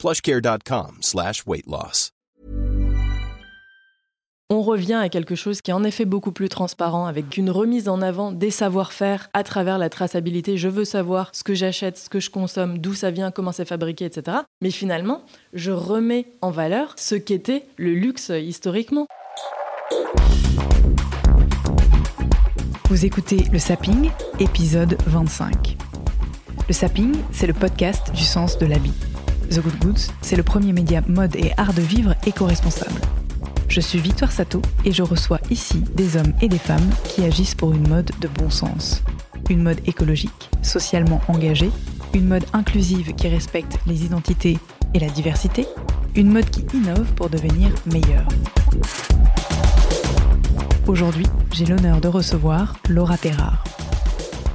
plushcare.com slash weight loss. On revient à quelque chose qui est en effet beaucoup plus transparent, avec une remise en avant des savoir-faire à travers la traçabilité. Je veux savoir ce que j'achète, ce que je consomme, d'où ça vient, comment c'est fabriqué, etc. Mais finalement, je remets en valeur ce qu'était le luxe historiquement. Vous écoutez Le Sapping, épisode 25. Le Sapping, c'est le podcast du sens de l'habit. The Good Goods, c'est le premier média mode et art de vivre éco-responsable. Je suis Victoire Sato et je reçois ici des hommes et des femmes qui agissent pour une mode de bon sens. Une mode écologique, socialement engagée, une mode inclusive qui respecte les identités et la diversité, une mode qui innove pour devenir meilleure. Aujourd'hui, j'ai l'honneur de recevoir Laura Terrard.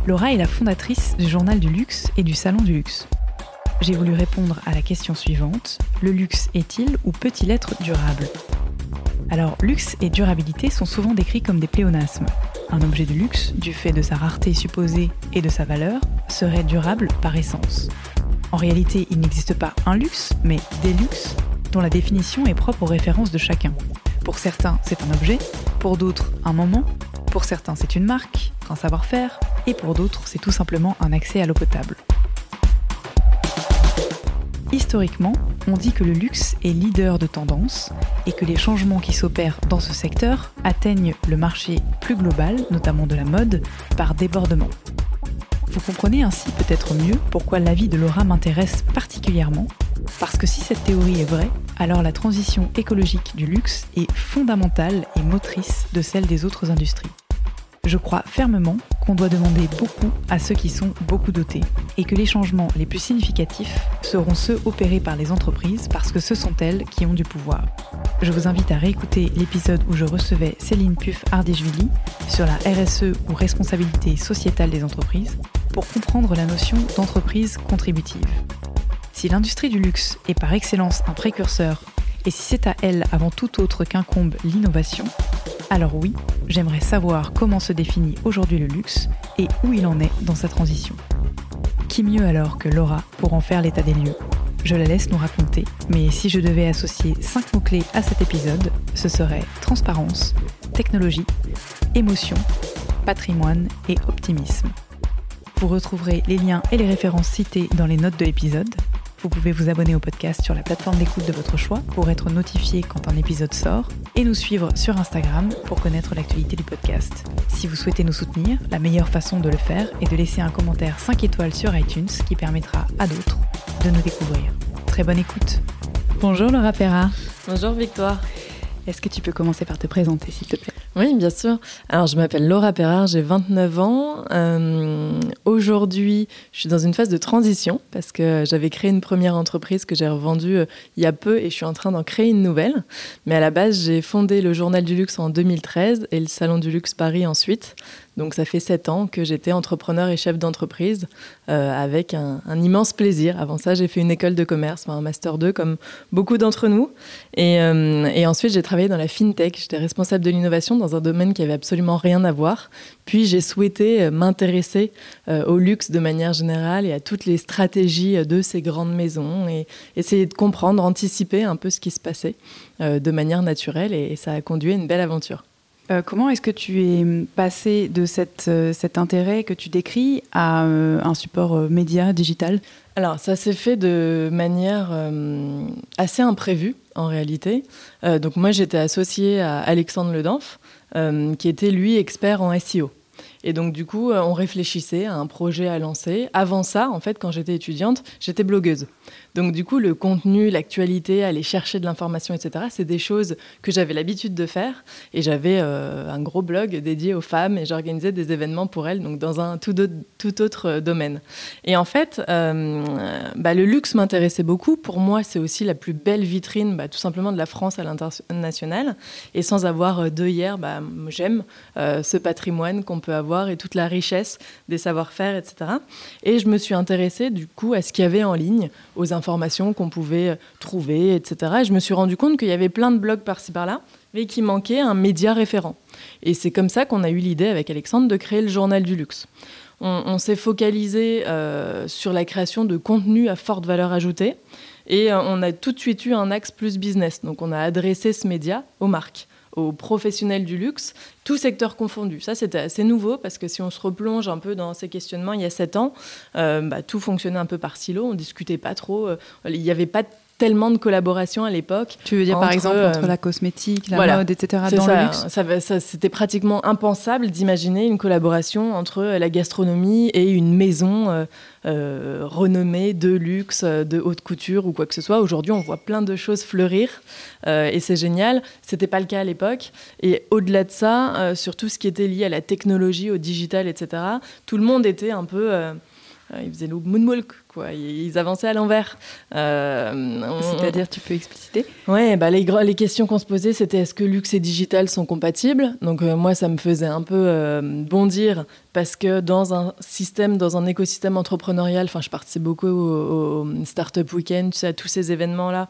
Laura est la fondatrice du Journal du Luxe et du Salon du Luxe. J'ai voulu répondre à la question suivante, le luxe est-il ou peut-il être durable? Alors, luxe et durabilité sont souvent décrits comme des pléonasmes. Un objet de luxe, du fait de sa rareté supposée et de sa valeur, serait durable par essence. En réalité, il n'existe pas un luxe, mais des luxes, dont la définition est propre aux références de chacun. Pour certains, c'est un objet, pour d'autres, un moment, pour certains, c'est une marque, un savoir-faire, et pour d'autres, c'est tout simplement un accès à l'eau potable. Historiquement, on dit que le luxe est leader de tendance et que les changements qui s'opèrent dans ce secteur atteignent le marché plus global, notamment de la mode, par débordement. Vous comprenez ainsi peut-être mieux pourquoi l'avis de Laura m'intéresse particulièrement, parce que si cette théorie est vraie, alors la transition écologique du luxe est fondamentale et motrice de celle des autres industries. Je crois fermement qu'on doit demander beaucoup à ceux qui sont beaucoup dotés et que les changements les plus significatifs seront ceux opérés par les entreprises parce que ce sont elles qui ont du pouvoir. Je vous invite à réécouter l'épisode où je recevais Céline Puff Ardéjuli sur la RSE ou responsabilité sociétale des entreprises pour comprendre la notion d'entreprise contributive. Si l'industrie du luxe est par excellence un précurseur, et si c'est à elle avant tout autre qu'incombe l'innovation, alors oui, j'aimerais savoir comment se définit aujourd'hui le luxe et où il en est dans sa transition. Qui mieux alors que Laura pour en faire l'état des lieux? Je la laisse nous raconter, mais si je devais associer 5 mots-clés à cet épisode, ce serait transparence, technologie, émotion, patrimoine et optimisme. Vous retrouverez les liens et les références cités dans les notes de l'épisode, vous pouvez vous abonner au podcast sur la plateforme d'écoute de votre choix pour être notifié quand un épisode sort et nous suivre sur Instagram pour connaître l'actualité du podcast. Si vous souhaitez nous soutenir, la meilleure façon de le faire est de laisser un commentaire 5 étoiles sur iTunes qui permettra à d'autres de nous découvrir. Très bonne écoute. Bonjour Laura Perra. Bonjour Victoire. Est-ce que tu peux commencer par te présenter s'il te plaît? Oui, bien sûr. Alors, je m'appelle Laura Perrard, j'ai 29 ans. Euh, aujourd'hui, je suis dans une phase de transition parce que j'avais créé une première entreprise que j'ai revendue euh, il y a peu et je suis en train d'en créer une nouvelle. Mais à la base, j'ai fondé le Journal du Luxe en 2013 et le Salon du Luxe Paris ensuite. Donc ça fait sept ans que j'étais entrepreneur et chef d'entreprise euh, avec un, immense plaisir. Avant ça, j'ai fait une école de commerce, un master 2 comme beaucoup d'entre nous. Et, euh, et ensuite, j'ai travaillé dans la fintech. J'étais responsable de l'innovation dans un domaine qui avait absolument rien à voir. Puis j'ai souhaité euh, m'intéresser au luxe de manière générale et à toutes les stratégies de ces grandes maisons et essayer de comprendre, anticiper un peu ce qui se passait de manière naturelle. et ça a conduit à une belle aventure. Euh, comment est-ce que tu es passé de euh, cet intérêt que tu décris à euh, un support média digital? Alors, ça s'est fait de manière assez imprévue, en réalité. donc, moi, j'étais associée à Alexandre Ledanf, qui était, lui, expert en SEO. Et donc, du coup, on réfléchissait à un projet à lancer. Avant ça, en fait, quand j'étais étudiante, j'étais blogueuse. Donc du coup, le contenu, l'actualité, aller chercher de l'information, etc., c'est des choses que j'avais l'habitude de faire. Et j'avais euh, un gros blog dédié aux femmes et j'organisais des événements pour elles, donc dans un tout, autre domaine. Et en fait, euh, bah, le luxe m'intéressait beaucoup. Pour moi, c'est aussi la plus belle vitrine, bah, tout simplement de la France à l'international. Et sans avoir d'œillère, bah, j'aime ce patrimoine qu'on peut avoir et toute la richesse des savoir-faire, etc. Et je me suis intéressée du coup à ce qu'il y avait en ligne, aux informations qu'on pouvait trouver, etc. Et je me suis rendu compte qu'il y avait plein de blogs par-ci par-là, mais qu'il manquait un média référent. Et c'est comme ça qu'on a eu l'idée avec Alexandre de créer le journal du luxe. On, s'est focalisé euh, sur la création de contenu à forte valeur ajoutée et euh, on a tout de suite eu un axe plus business. Donc on a adressé ce média aux marques aux professionnels du luxe, tout secteur confondu. Ça, c'était assez nouveau parce que si on se replonge un peu dans ces questionnements il y a sept ans, euh, bah, tout fonctionnait un peu par silo, on discutait pas trop, euh, il n'y avait pas tellement de collaboration à l'époque. Tu veux dire par exemple entre euh, la cosmétique, la mode, etc. dans le luxe ça, ça C'était pratiquement impensable d'imaginer une collaboration entre la gastronomie et une maison euh, euh, renommée de luxe, de haute couture ou quoi que ce soit. Aujourd'hui, on voit plein de choses fleurir et c'est génial. C'était pas le cas à l'époque. Et au-delà de ça, sur tout ce qui était lié à la technologie, au digital, etc., tout le monde était un peu ils faisaient le moonwalk, quoi. Ils avançaient à l'envers. Euh, C'est-à-dire, tu peux expliciter Oui, bah les, les questions qu'on se posait, c'était est-ce que luxe et digital sont compatibles? Donc euh, moi, ça me faisait un peu euh, bondir parce que dans un système, dans un écosystème entrepreneurial, enfin, je participais beaucoup au, au Startup Weekend, tu sais, à tous ces événements-là.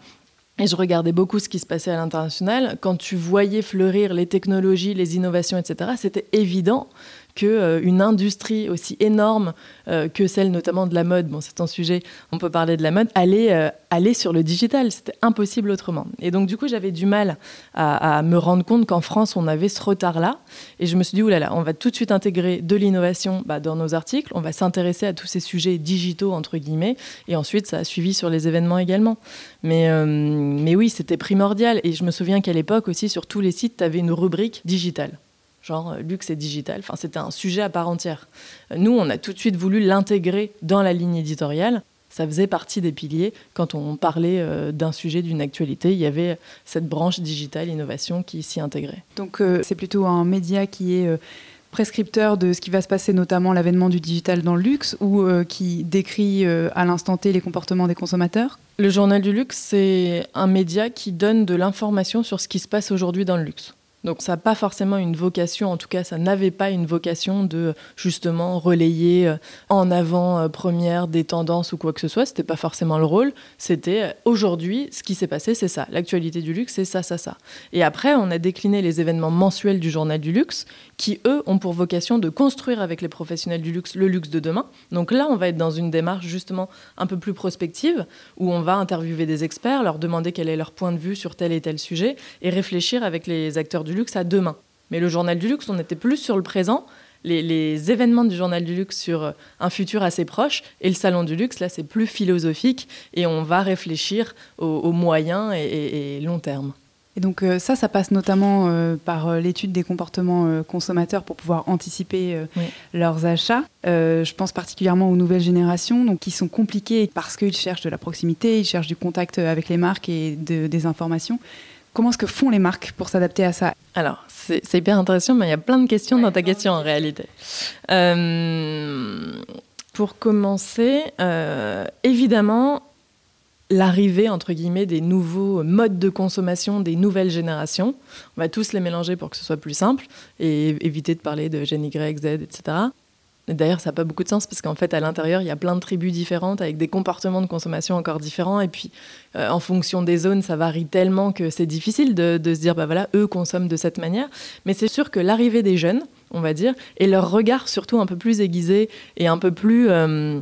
Et je regardais beaucoup ce qui se passait à l'international. Quand tu voyais fleurir les technologies, les innovations, etc., c'était évident qu'une euh, industrie aussi énorme euh, que celle notamment de la mode, bon c'est un sujet, on peut parler de la mode, allait euh, aller sur le digital. C'était impossible autrement. Et donc du coup j'avais du mal à, me rendre compte qu'en France on avait ce retard-là. Et je me suis dit, oulala, on va tout de suite intégrer de l'innovation bah, dans nos articles, on va s'intéresser à tous ces sujets digitaux, entre guillemets, et ensuite ça a suivi sur les événements également. Mais, mais oui, c'était primordial. Et je me souviens qu'à l'époque aussi, sur tous les sites, tu avais une rubrique digitale genre euh, luxe et digital. Enfin, c'était un sujet à part entière. Euh, nous, on a tout de suite voulu l'intégrer dans la ligne éditoriale. Ça faisait partie des piliers. Quand on parlait euh, d'un sujet, d'une actualité, il y avait cette branche digitale innovation qui s'y intégrait. Donc, c'est plutôt un média qui est prescripteur de ce qui va se passer, notamment l'avènement du digital dans le luxe, ou qui décrit à l'instant T les comportements des consommateurs? Le journal du luxe, c'est un média qui donne de l'information sur ce qui se passe aujourd'hui dans le luxe. Donc ça n'a pas forcément une vocation, en tout cas ça n'avait pas une vocation de justement relayer euh, en avant-première euh, des tendances ou quoi que ce soit. C'était pas forcément le rôle. C'était euh, aujourd'hui ce qui s'est passé, c'est ça. L'actualité du luxe, c'est ça, ça, ça. Et après, on a décliné les événements mensuels du journal du luxe qui, eux, ont pour vocation de construire avec les professionnels du luxe le luxe de demain. Donc là, on va être dans une démarche justement un peu plus prospective où on va interviewer des experts, leur demander quel est leur point de vue sur tel et tel sujet et réfléchir avec les acteurs du luxe à demain. Mais le journal du luxe, on était plus sur le présent. Les, événements du journal du luxe sur euh, un futur assez proche et le salon du luxe, là, c'est plus philosophique et on va réfléchir aux, moyens et, long terme. Et donc euh, ça, ça passe notamment euh, par l'étude des comportements consommateurs pour pouvoir anticiper leurs achats. je pense particulièrement aux nouvelles générations, donc qui sont compliquées parce qu'ils cherchent de la proximité, ils cherchent du contact avec les marques et des informations. Comment est-ce que font les marques pour s'adapter à ça? Alors, c'est hyper intéressant, mais il y a plein de questions dans ta question en réalité. Euh, pour commencer, euh, évidemment, l'arrivée, entre guillemets, des nouveaux modes de consommation des nouvelles générations. On va tous les mélanger pour que ce soit plus simple et éviter de parler de Gen Y, Z, etc. D'ailleurs, ça n'a pas beaucoup de sens parce qu'en fait, à l'intérieur, il y a plein de tribus différentes avec des comportements de consommation encore différents. Et puis, euh, en fonction des zones, ça varie tellement que c'est difficile de, se dire, bah voilà, eux consomment de cette manière. Mais c'est sûr que l'arrivée des jeunes, on va dire, et leur regard surtout un peu plus aiguisé et un peu plus euh,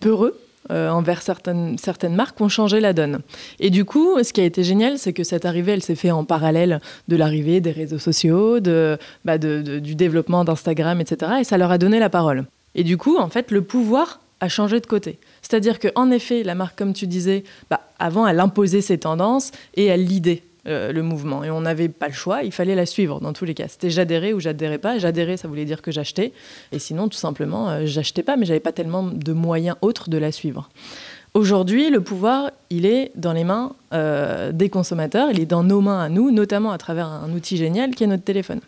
peureux envers certaines, certaines marques ont changé la donne. Et du coup, ce qui a été génial, c'est que cette arrivée, elle s'est faite en parallèle de l'arrivée des réseaux sociaux, de, bah du développement d'Instagram, etc. Et ça leur a donné la parole. Et du coup, en fait, le pouvoir a changé de côté. C'est-à-dire qu'en effet, la marque, comme tu disais, bah, avant, elle imposait ses tendances et elle lidait euh, le mouvement. Et on n'avait pas le choix, il fallait la suivre dans tous les cas. C'était j'adhérais ou j'adhérais pas. J'adhérais, ça voulait dire que j'achetais. Et sinon, tout simplement, euh, j'achetais pas, mais j'avais pas tellement de moyens autres de la suivre. Aujourd'hui, le pouvoir, il est dans les mains euh, des consommateurs, il est dans nos mains à nous, notamment à travers un outil génial qui est notre téléphone.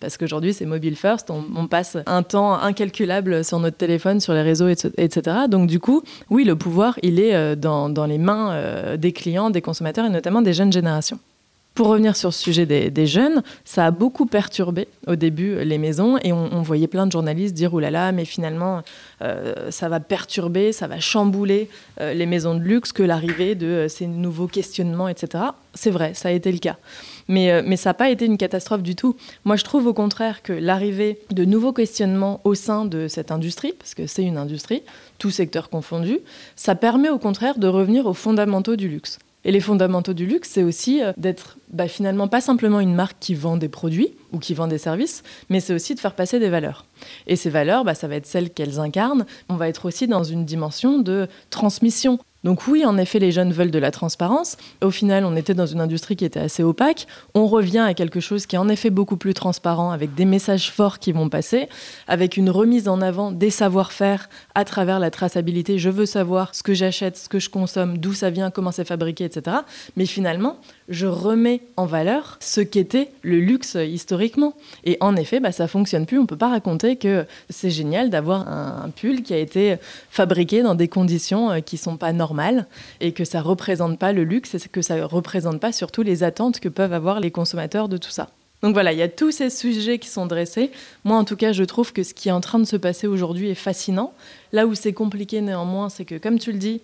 Parce qu'aujourd'hui, c'est mobile first, on, passe un temps incalculable sur notre téléphone, sur les réseaux, etc. Donc du coup, oui, le pouvoir, il est euh, dans, les mains des clients, des consommateurs et notamment des jeunes générations. Pour revenir sur ce sujet des, jeunes, ça a beaucoup perturbé au début les maisons et on, voyait plein de journalistes dire oulala, là là, mais finalement, euh, ça va perturber, ça va chambouler euh, les maisons de luxe que l'arrivée de euh, ces nouveaux questionnements, etc. C'est vrai, ça a été le cas. Mais, mais ça n'a pas été une catastrophe du tout. Moi, je trouve au contraire que l'arrivée de nouveaux questionnements au sein de cette industrie, parce que c'est une industrie, tout secteur confondu, ça permet au contraire de revenir aux fondamentaux du luxe. Et les fondamentaux du luxe, c'est aussi d'être bah, finalement pas simplement une marque qui vend des produits ou qui vend des services, mais c'est aussi de faire passer des valeurs. Et ces valeurs, bah, ça va être celles qu'elles incarnent. On va être aussi dans une dimension de transmission. Donc oui, en effet, les jeunes veulent de la transparence. Au final, on était dans une industrie qui était assez opaque. On revient à quelque chose qui est en effet beaucoup plus transparent, avec des messages forts qui vont passer, avec une remise en avant des savoir-faire à travers la traçabilité. Je veux savoir ce que j'achète, ce que je consomme, d'où ça vient, comment c'est fabriqué, etc. Mais finalement, je remets en valeur ce qu'était le luxe historiquement. Et en effet, bah, ça fonctionne plus. On peut pas raconter que c'est génial d'avoir un, pull qui a été fabriqué dans des conditions euh, qui sont pas normales et que ça représente pas le luxe et que ça représente pas surtout les attentes que peuvent avoir les consommateurs de tout ça. Donc voilà, il y a tous ces sujets qui sont dressés. Moi, en tout cas, je trouve que ce qui est en train de se passer aujourd'hui est fascinant. Là où c'est compliqué néanmoins, c'est que, comme tu le dis,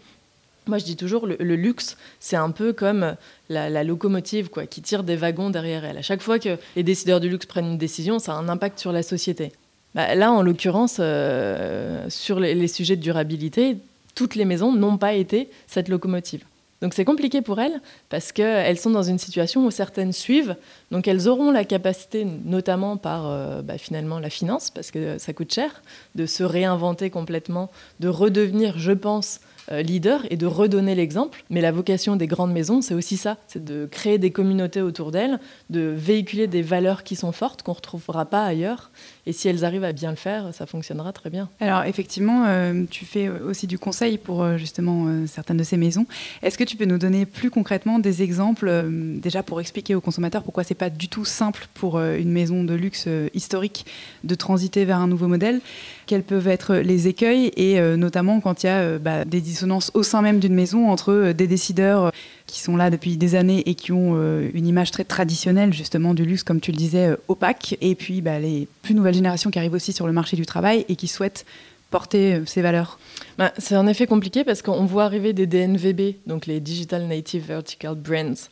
moi, je dis toujours, le, luxe, c'est un peu comme la, locomotive quoi, qui tire des wagons derrière elle. À chaque fois que les décideurs du luxe prennent une décision, ça a un impact sur la société. Bah, là, en l'occurrence, euh, sur les, sujets de durabilité, toutes les maisons n'ont pas été cette locomotive. Donc c'est compliqué pour elles parce qu'elles sont dans une situation où certaines suivent. Donc elles auront la capacité, notamment par euh, bah, finalement la finance, parce que ça coûte cher, de se réinventer complètement, de redevenir, je pense, leader et de redonner l'exemple. Mais la vocation des grandes maisons, c'est aussi ça, c'est de créer des communautés autour d'elles, de véhiculer des valeurs qui sont fortes, qu'on ne retrouvera pas ailleurs. Et si elles arrivent à bien le faire, ça fonctionnera très bien. Alors effectivement, euh, tu fais aussi du conseil pour euh, justement certaines de ces maisons. Est-ce que tu peux nous donner plus concrètement des exemples, déjà pour expliquer aux consommateurs pourquoi c'est pas du tout simple pour une maison de luxe historique de transiter vers un nouveau modèle? Quels peuvent être les écueils? Et notamment quand il y a bah, des dissonance au sein même d'une maison entre euh, des décideurs euh, qui sont là depuis des années et qui ont euh, une image très traditionnelle justement du luxe, comme tu le disais, opaque, et puis bah, les plus nouvelles générations qui arrivent aussi sur le marché du travail et qui souhaitent porter ces valeurs. Bah, C'est en effet compliqué parce qu'on voit arriver des DNVB, donc les Digital Native Vertical Brands,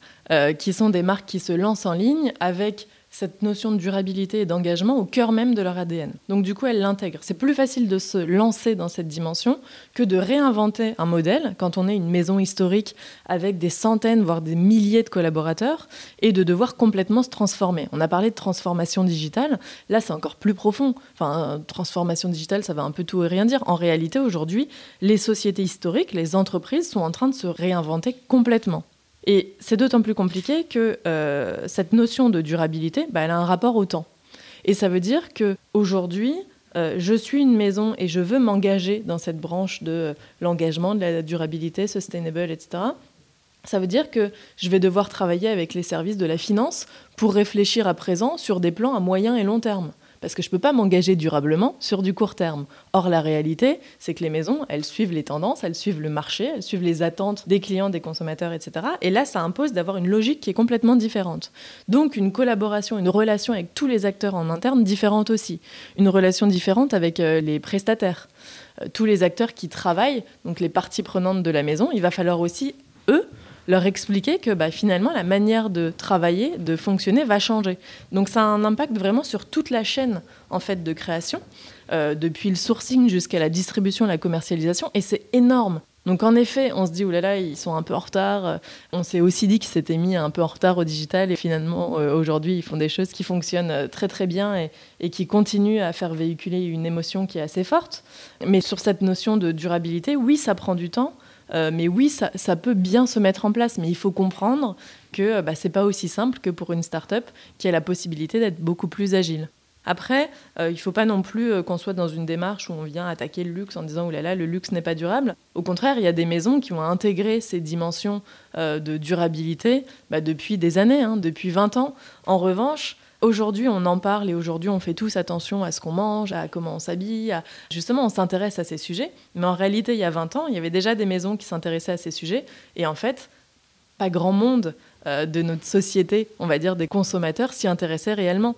qui sont des marques qui se lancent en ligne avec cette notion de durabilité et d'engagement au cœur même de leur ADN. Donc du coup, elles l'intègrent. C'est plus facile de se lancer dans cette dimension que de réinventer un modèle quand on est une maison historique avec des centaines, voire des milliers de collaborateurs et de devoir complètement se transformer. On a parlé de transformation digitale. Là, c'est encore plus profond. Enfin, transformation digitale, ça va un peu tout et rien dire. En réalité, aujourd'hui, les sociétés historiques, les entreprises sont en train de se réinventer complètement. Et c'est d'autant plus compliqué que euh, cette notion de durabilité, bah, elle a un rapport au temps. Et ça veut dire que aujourd'hui, euh, je suis une maison et je veux m'engager dans cette branche de l'engagement, de la durabilité, sustainable, etc. Ça veut dire que je vais devoir travailler avec les services de la finance pour réfléchir à présent sur des plans à moyen et long terme parce que je ne peux pas m'engager durablement sur du court terme. Or, la réalité, c'est que les maisons, elles suivent les tendances, elles suivent le marché, elles suivent les attentes des clients, des consommateurs, etc. Et là, ça impose d'avoir une logique qui est complètement différente. Donc, une collaboration, une relation avec tous les acteurs en interne différente aussi. Une relation différente avec euh, les prestataires. Euh, tous les acteurs qui travaillent, donc les parties prenantes de la maison, il va falloir aussi, eux, leur expliquer que bah, finalement la manière de travailler, de fonctionner va changer. Donc ça a un impact vraiment sur toute la chaîne en fait de création, euh, depuis le sourcing jusqu'à la distribution, la commercialisation, et c'est énorme. Donc en effet, on se dit, oulala, ils sont un peu en retard. On s'est aussi dit qu'ils s'étaient mis un peu en retard au digital et finalement, euh, aujourd'hui, ils font des choses qui fonctionnent euh, très très bien et, qui continuent à faire véhiculer une émotion qui est assez forte. Mais sur cette notion de durabilité, oui, ça prend du temps. Euh, mais oui, ça, peut bien se mettre en place, mais il faut comprendre que euh, bah, ce n'est pas aussi simple que pour une start-up qui a la possibilité d'être beaucoup plus agile. Après, il ne faut pas non plus qu'on soit dans une démarche où on vient attaquer le luxe en disant, oulala, là là, le luxe n'est pas durable. Au contraire, il y a des maisons qui ont intégré ces dimensions de durabilité bah, depuis des années, hein, depuis 20 ans. En revanche, Aujourd'hui, on en parle et aujourd'hui, on fait tous attention à ce qu'on mange, à comment on s'habille. Justement, on s'intéresse à ces sujets. Mais en réalité, il y a 20 ans, il y avait déjà des maisons qui s'intéressaient à ces sujets. Et en fait, pas grand monde euh, de notre société, on va dire des consommateurs, s'y intéressait réellement.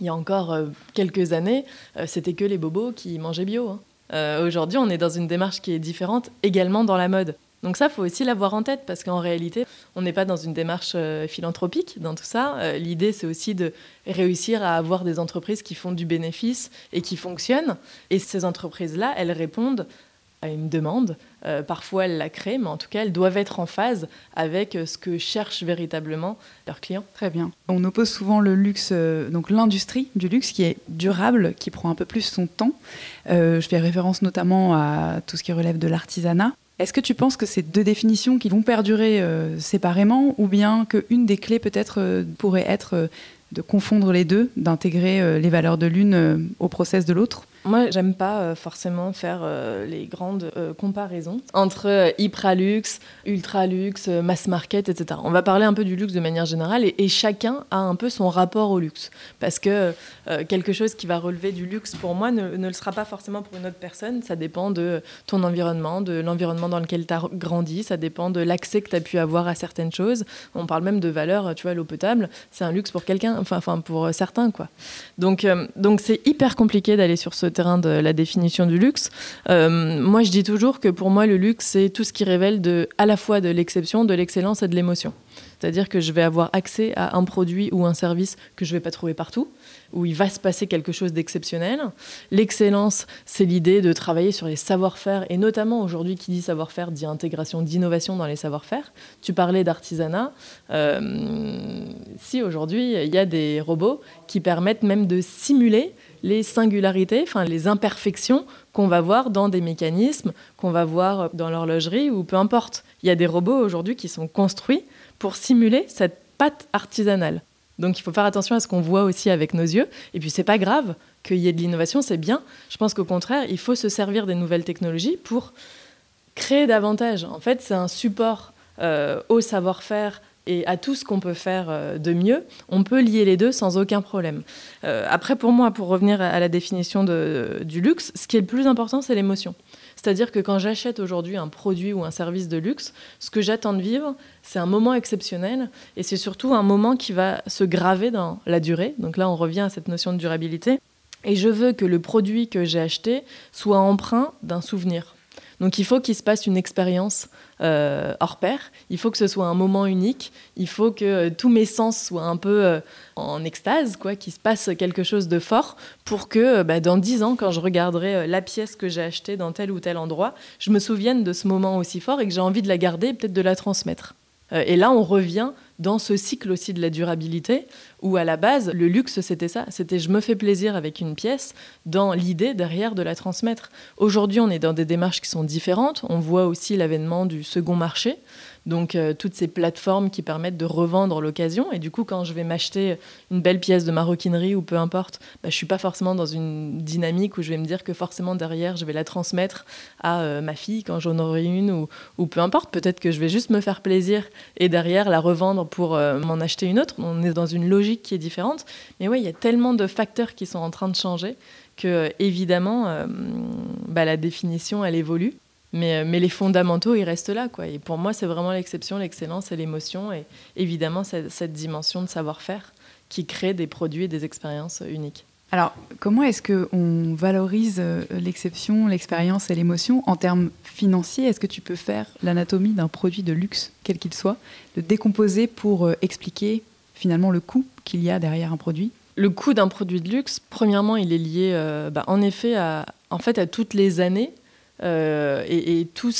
Il y a encore euh, quelques années, euh, c'était que les bobos qui mangeaient bio. Hein. Aujourd'hui, on est dans une démarche qui est différente également dans la mode. Donc ça, faut aussi l'avoir en tête parce qu'en réalité, on n'est pas dans une démarche euh, philanthropique dans tout ça. Euh, l'idée, c'est aussi de réussir à avoir des entreprises qui font du bénéfice et qui fonctionnent. Et ces entreprises-là, elles répondent à une demande. Euh, parfois, elles la créent, mais en tout cas, elles doivent être en phase avec ce que cherchent véritablement leurs clients. Très bien. On oppose souvent le luxe, donc l'industrie du luxe qui est durable, qui prend un peu plus son temps. je fais référence notamment à tout ce qui relève de l'artisanat. Est-ce que tu penses que c'est deux définitions qui vont perdurer euh, séparément ou bien qu'une des clés peut-être euh, pourrait être euh, de confondre les deux, d'intégrer les valeurs de l'une au process de l'autre? Moi, j'aime pas euh, forcément faire euh, les grandes euh, comparaisons entre hyper-luxe, ultra-luxe, mass market, etc. On va parler un peu du luxe de manière générale et, chacun a un peu son rapport au luxe. Parce que quelque chose qui va relever du luxe pour moi ne, le sera pas forcément pour une autre personne. Ça dépend de ton environnement, de l'environnement dans lequel tu as grandi, ça dépend de l'accès que tu as pu avoir à certaines choses. On parle même de valeur, tu vois, l'eau potable, c'est un luxe pour quelqu'un, enfin pour certains, quoi. Donc, donc c'est hyper compliqué d'aller sur ce terrain de la définition du luxe. Euh, moi, je dis toujours que pour moi, le luxe, c'est tout ce qui révèle à la fois de l'exception, de l'excellence et de l'émotion. C'est-à-dire que je vais avoir accès à un produit ou un service que je ne vais pas trouver partout, où il va se passer quelque chose d'exceptionnel. L'excellence, c'est l'idée de travailler sur les savoir-faire, et notamment aujourd'hui, qui dit savoir-faire dit intégration d'innovation dans les savoir-faire. Tu parlais d'artisanat. Euh, si aujourd'hui, il y a des robots qui permettent même de simuler les singularités, enfin les imperfections qu'on va voir dans des mécanismes, qu'on va voir dans l'horlogerie ou peu importe. Il y a des robots aujourd'hui qui sont construits pour simuler cette pâte artisanale. Donc il faut faire attention à ce qu'on voit aussi avec nos yeux. Et puis c'est pas grave qu'il y ait de l'innovation, c'est bien. Je pense qu'au contraire, il faut se servir des nouvelles technologies pour créer davantage. En fait, c'est un support euh, au savoir-faire, et à tout ce qu'on peut faire euh, de mieux, on peut lier les deux sans aucun problème. Euh, après, pour moi, pour revenir à la définition du luxe, ce qui est le plus important, c'est l'émotion. C'est-à-dire que quand j'achète aujourd'hui un produit ou un service de luxe, ce que j'attends de vivre, c'est un moment exceptionnel et c'est surtout un moment qui va se graver dans la durée. Donc là, on revient à cette notion de durabilité. Et je veux que le produit que j'ai acheté soit empreint d'un souvenir. Donc il faut qu'il se passe une expérience euh, hors pair. Il faut que ce soit un moment unique. Il faut que euh, tous mes sens soient un peu euh, en extase, quoi, qu'il se passe quelque chose de fort pour que bah, dans dix ans, quand je regarderai la pièce que j'ai achetée dans tel ou tel endroit, je me souvienne de ce moment aussi fort et que j'ai envie de la garder et peut-être de la transmettre. et là, on revient dans ce cycle aussi de la durabilité, où à la base, le luxe, c'était ça. C'était je me fais plaisir avec une pièce, dans l'idée derrière de la transmettre. Aujourd'hui, on est dans des démarches qui sont différentes. On voit aussi l'avènement du second marché, donc euh, toutes ces plateformes qui permettent de revendre l'occasion. Et du coup, quand je vais m'acheter une belle pièce de maroquinerie ou peu importe, bah, je suis pas forcément dans une dynamique où je vais me dire que forcément derrière, je vais la transmettre à euh, ma fille quand j'en aurai une ou, ou peu importe. Peut-être que je vais juste me faire plaisir et derrière la revendre pour euh, m'en acheter une autre. On est dans une logique qui est différente. Mais oui, il y a tellement de facteurs qui sont en train de changer que évidemment, bah, la définition, elle évolue. Euh, mais, les fondamentaux, ils restent là. Quoi. Et pour moi, c'est vraiment l'exception, l'excellence et l'émotion. Et évidemment, cette, dimension de savoir-faire qui crée des produits et des expériences uniques. Alors, comment est-ce qu'on valorise euh, l'exception, l'expérience et l'émotion en termes financiers? Est-ce que tu peux faire l'anatomie d'un produit de luxe, quel qu'il soit, le décomposer pour euh, expliquer finalement le coût qu'il y a derrière un produit? Le coût d'un produit de luxe, premièrement, il est lié bah, en effet à, en fait, à toutes les années euh, et, tout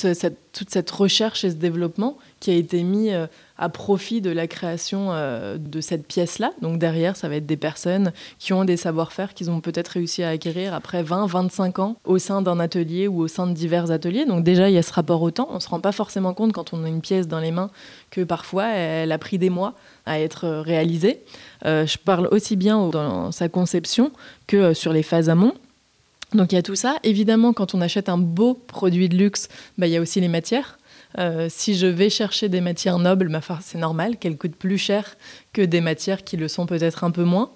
toute cette recherche et ce développement qui a été mis euh, à profit de la création euh, de cette pièce-là. Donc derrière, ça va être des personnes qui ont des savoir-faire qu'ils ont peut-être réussi à acquérir après 20, 25 ans au sein d'un atelier ou au sein de divers ateliers. Donc déjà, il y a ce rapport au temps. On ne se rend pas forcément compte quand on a une pièce dans les mains que parfois, elle a pris des mois à être réalisée. Je parle aussi bien dans sa conception que sur les phases amont. Donc il y a tout ça. Évidemment, quand on achète un beau produit de luxe, bah, il y a aussi les matières. Euh, si je vais chercher des matières nobles, bah, c'est normal qu'elles coûtent plus cher que des matières qui le sont peut-être un peu moins.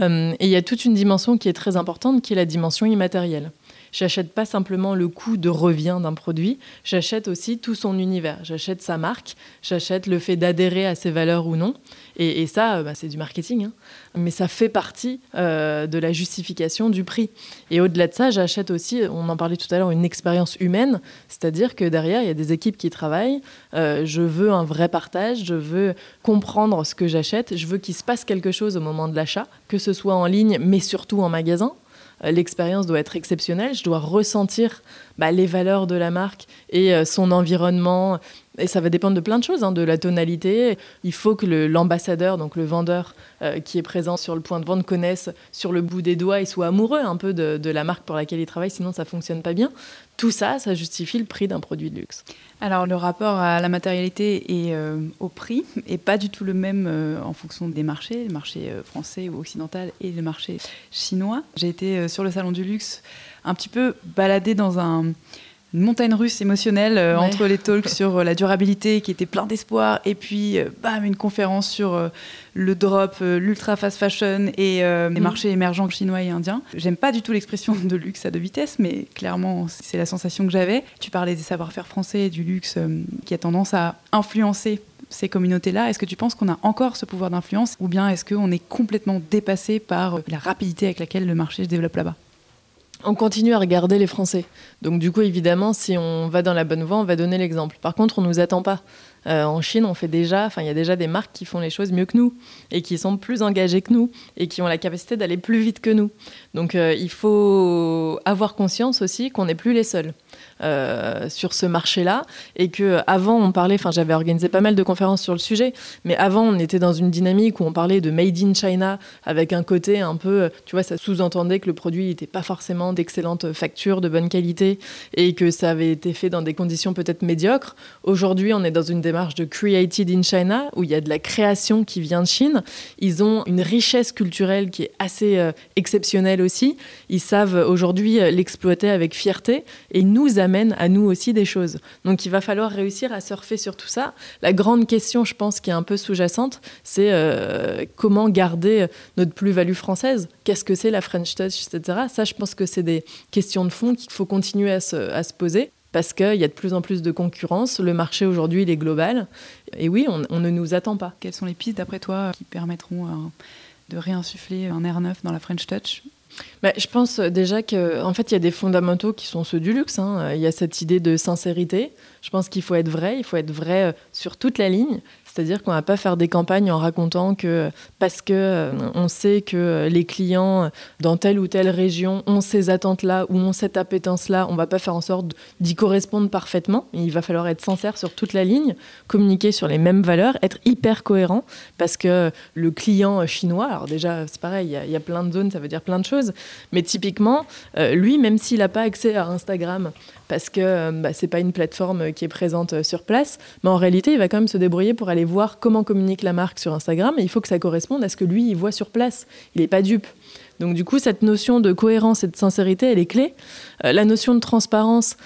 et il y a toute une dimension qui est très importante, qui est la dimension immatérielle. J'achète pas simplement le coût de revient d'un produit, j'achète aussi tout son univers. J'achète sa marque, j'achète le fait d'adhérer à ses valeurs ou non. Et, ça, euh, bah, c'est du marketing. Hein. Mais ça fait partie euh, de la justification du prix. Et au-delà de ça, j'achète aussi, on en parlait tout à l'heure, une expérience humaine. C'est-à-dire que derrière, il y a des équipes qui travaillent. Euh, je veux un vrai partage, je veux comprendre ce que j'achète, je veux qu'il se passe quelque chose au moment de l'achat, que ce soit en ligne, mais surtout en magasin l'expérience doit être exceptionnelle. Je dois ressentir bah, les valeurs de la marque et son environnement, et ça va dépendre de plein de choses, hein, de la tonalité. Il faut que l'ambassadeur, donc le vendeur euh, qui est présent sur le point de vente, connaisse sur le bout des doigts et soit amoureux un peu de, la marque pour laquelle il travaille, sinon ça fonctionne pas bien. Tout ça, ça justifie le prix d'un produit de luxe. Alors le rapport à la matérialité et euh, au prix est pas du tout le même euh, en fonction des marchés, le marché français ou occidental et le marché chinois. J'ai été sur le salon du luxe un petit peu baladé dans un une montagne russe émotionnelle euh, entre les talks sur euh, la durabilité qui était plein d'espoir et puis euh, bam une conférence sur le drop, l'ultra fast fashion et les mm. marchés émergents chinois et indiens. J'aime pas du tout l'expression de luxe à deux vitesses, mais clairement c'est la sensation que j'avais. Tu parlais des savoir-faire français et du luxe qui a tendance à influencer ces communautés-là Est-ce que tu penses qu'on a encore ce pouvoir d'influence ou bien est-ce qu'on est complètement dépassé par la rapidité avec laquelle le marché se développe là-bas? On continue à regarder les Français. Donc du coup, évidemment, si on va dans la bonne voie, on va donner l'exemple. Par contre, on ne nous attend pas. Euh, en Chine, on fait déjà, enfin, il y a déjà des marques qui font les choses mieux que nous et qui sont plus engagées que nous et qui ont la capacité d'aller plus vite que nous. Donc, euh, il faut avoir conscience aussi qu'on n'est plus les seuls. Euh, sur ce marché-là et que avant on parlait, enfin j'avais organisé pas mal de conférences sur le sujet, mais avant on était dans une dynamique où on parlait de made in China avec un côté un peu, tu vois, ça sous-entendait que le produit n'était pas forcément d'excellente facture, de bonne qualité et que ça avait été fait dans des conditions peut-être médiocres. Aujourd'hui, on est dans une démarche de created in China où il y a de la création qui vient de Chine. Ils ont une richesse culturelle qui est assez euh, exceptionnelle aussi. Ils savent aujourd'hui euh, l'exploiter avec fierté et nous amène à nous aussi des choses. Donc il va falloir réussir à surfer sur tout ça. La grande question, je pense, qui est un peu sous-jacente, c'est euh, comment garder notre plus-value française? Qu'est-ce que c'est la French Touch, etc. Ça, je pense que c'est des questions de fond qu'il faut continuer à se, poser parce qu'il y a de plus en plus de concurrence. Le marché aujourd'hui, il est global. Et oui, on, on, ne nous attend pas. Quelles sont les pistes, d'après toi, qui permettront euh, de réinsuffler un air neuf dans la French Touch? Bah, je pense déjà qu'en en fait, il y a des fondamentaux qui sont ceux du luxe. Hein. Il y a cette idée de sincérité. Je pense qu'il faut être vrai, il faut être vrai euh, sur toute la ligne. C'est-à-dire qu'on ne va pas faire des campagnes en racontant que parce que euh, on sait que les clients dans telle ou telle région ont ces attentes-là ou ont cette appétence-là, on ne va pas faire en sorte d'y correspondre parfaitement. Il va falloir être sincère sur toute la ligne, communiquer sur les mêmes valeurs, être hyper cohérent parce que le client chinois, alors déjà c'est pareil, il y, a plein de zones, ça veut dire plein de choses, mais typiquement, euh, lui, même s'il n'a pas accès à Instagram, parce que euh, bah, ce n'est pas une plateforme qui est présente euh, sur place. Mais en réalité, il va quand même se débrouiller pour aller voir comment communique la marque sur Instagram. Et il faut que ça corresponde à ce que lui, il voit sur place. Il n'est pas dupe. Donc du coup, cette notion de cohérence et de sincérité, elle est clé. Euh, la notion de transparence,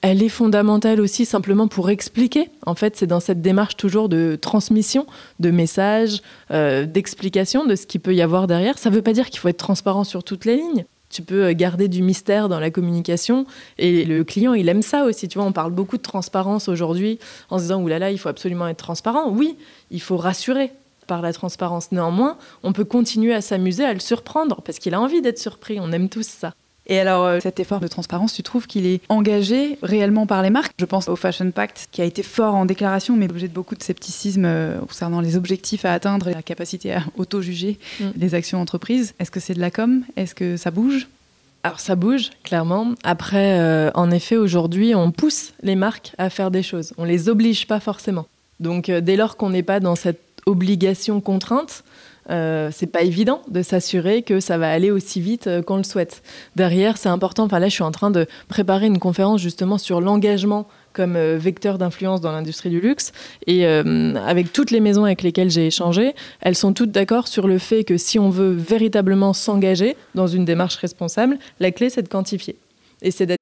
elle est fondamentale aussi simplement pour expliquer. En fait, c'est dans cette démarche toujours de transmission de messages, d'explication de ce qu'il peut y avoir derrière. Ça ne veut pas dire qu'il faut être transparent sur toutes les lignes tu peux garder du mystère dans la communication. Et le client, il aime ça aussi. Tu vois, on parle beaucoup de transparence aujourd'hui en se disant, oulala, il faut absolument être transparent. Oui, il faut rassurer par la transparence. Néanmoins, on peut continuer à s'amuser, à le surprendre, parce qu'il a envie d'être surpris. On aime tous ça. Et alors, euh, cet effort de transparence, tu trouves qu'il est engagé réellement par les marques? Je pense au Fashion Pact, qui a été fort en déclaration, mais objet de beaucoup de scepticisme euh, concernant les objectifs à atteindre et la capacité à auto-juger mm. les actions entreprises. Est-ce que c'est de la com? Est-ce que ça bouge? Alors ça bouge, clairement. Après, euh, en effet, aujourd'hui, on pousse les marques à faire des choses. On les oblige pas forcément. Donc dès lors qu'on n'est pas dans cette obligation contrainte, euh, c'est pas évident de s'assurer que ça va aller aussi vite qu'on le souhaite. Derrière, c'est important. Enfin là, je suis en train de préparer une conférence justement sur l'engagement comme euh, vecteur d'influence dans l'industrie du luxe. Et euh, avec toutes les maisons avec lesquelles j'ai échangé, elles sont toutes d'accord sur le fait que si on veut véritablement s'engager dans une démarche responsable, la clé c'est de quantifier. Et c'est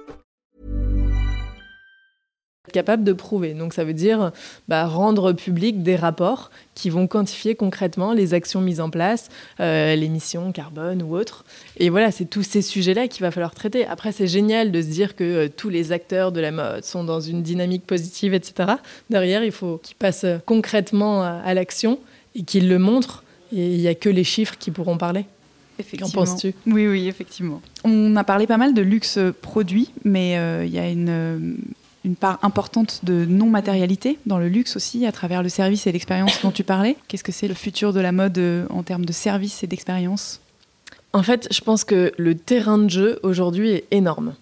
capable de prouver. Donc ça veut dire bah, rendre public des rapports qui vont quantifier concrètement les actions mises en place, euh, l'émission carbone ou autre. Et voilà, c'est tous ces sujets-là qu'il va falloir traiter. Après, c'est génial de se dire que euh, tous les acteurs de la mode sont dans une dynamique positive, etc. Derrière, il faut qu'ils passent concrètement à, à l'action et qu'ils le montrent. Et il n'y a que les chiffres qui pourront parler. Qu'en penses-tu? Oui, oui, effectivement. On a parlé pas mal de luxe produit, mais euh, il y a une, euh, une part importante de non-matérialité dans le luxe aussi, à travers le service et l'expérience dont tu parlais. Qu'est-ce que c'est le futur de la mode euh, en termes de service et d'expérience? En fait, je pense que le terrain de jeu aujourd'hui est énorme.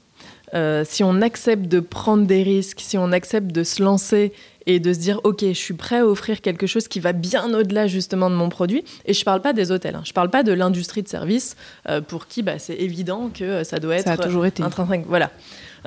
Euh, si on accepte de prendre des risques, si on accepte de se lancer et de se dire ok je suis prêt à offrir quelque chose qui va bien au-delà justement de mon produit et je parle pas des hôtels hein. je parle pas de l'industrie de service euh, pour qui bah, c'est évident que ça doit être Ça a toujours été. intrinsèque voilà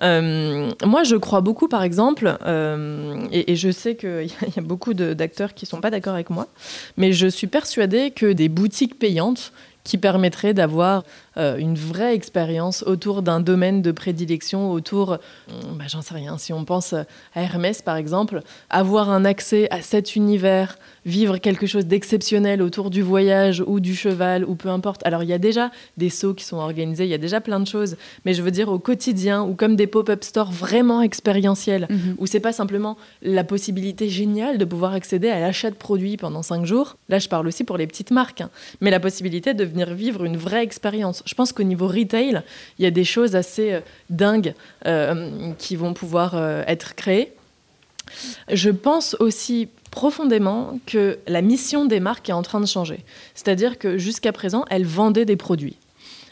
Euh, moi, je crois beaucoup, par exemple, euh, et, je sais qu'il y, y a beaucoup d'acteurs qui sont pas d'accord avec moi, mais je suis persuadée que des boutiques payantes qui permettraient d'avoir euh, une vraie expérience autour d'un domaine de prédilection, autour, hum, bah, j'en sais rien, si on pense à Hermès par exemple, avoir un accès à cet univers, vivre quelque chose d'exceptionnel autour du voyage ou du cheval ou peu importe. Alors il y a déjà des sauts qui sont organisés, il y a déjà plein de choses, mais je veux dire au quotidien ou comme des pop-up stores vraiment expérientiels, Mhm. où c'est pas simplement la possibilité géniale de pouvoir accéder à l'achat de produits pendant cinq jours. Là, je parle aussi pour les petites marques, hein, mais la possibilité de venir vivre une vraie expérience. Je pense qu'au niveau retail, il y a des choses assez euh, dingues euh, qui vont pouvoir euh, être créées. Je pense aussi profondément que la mission des marques est en train de changer. C'est-à-dire que jusqu'à présent, elles vendaient des produits.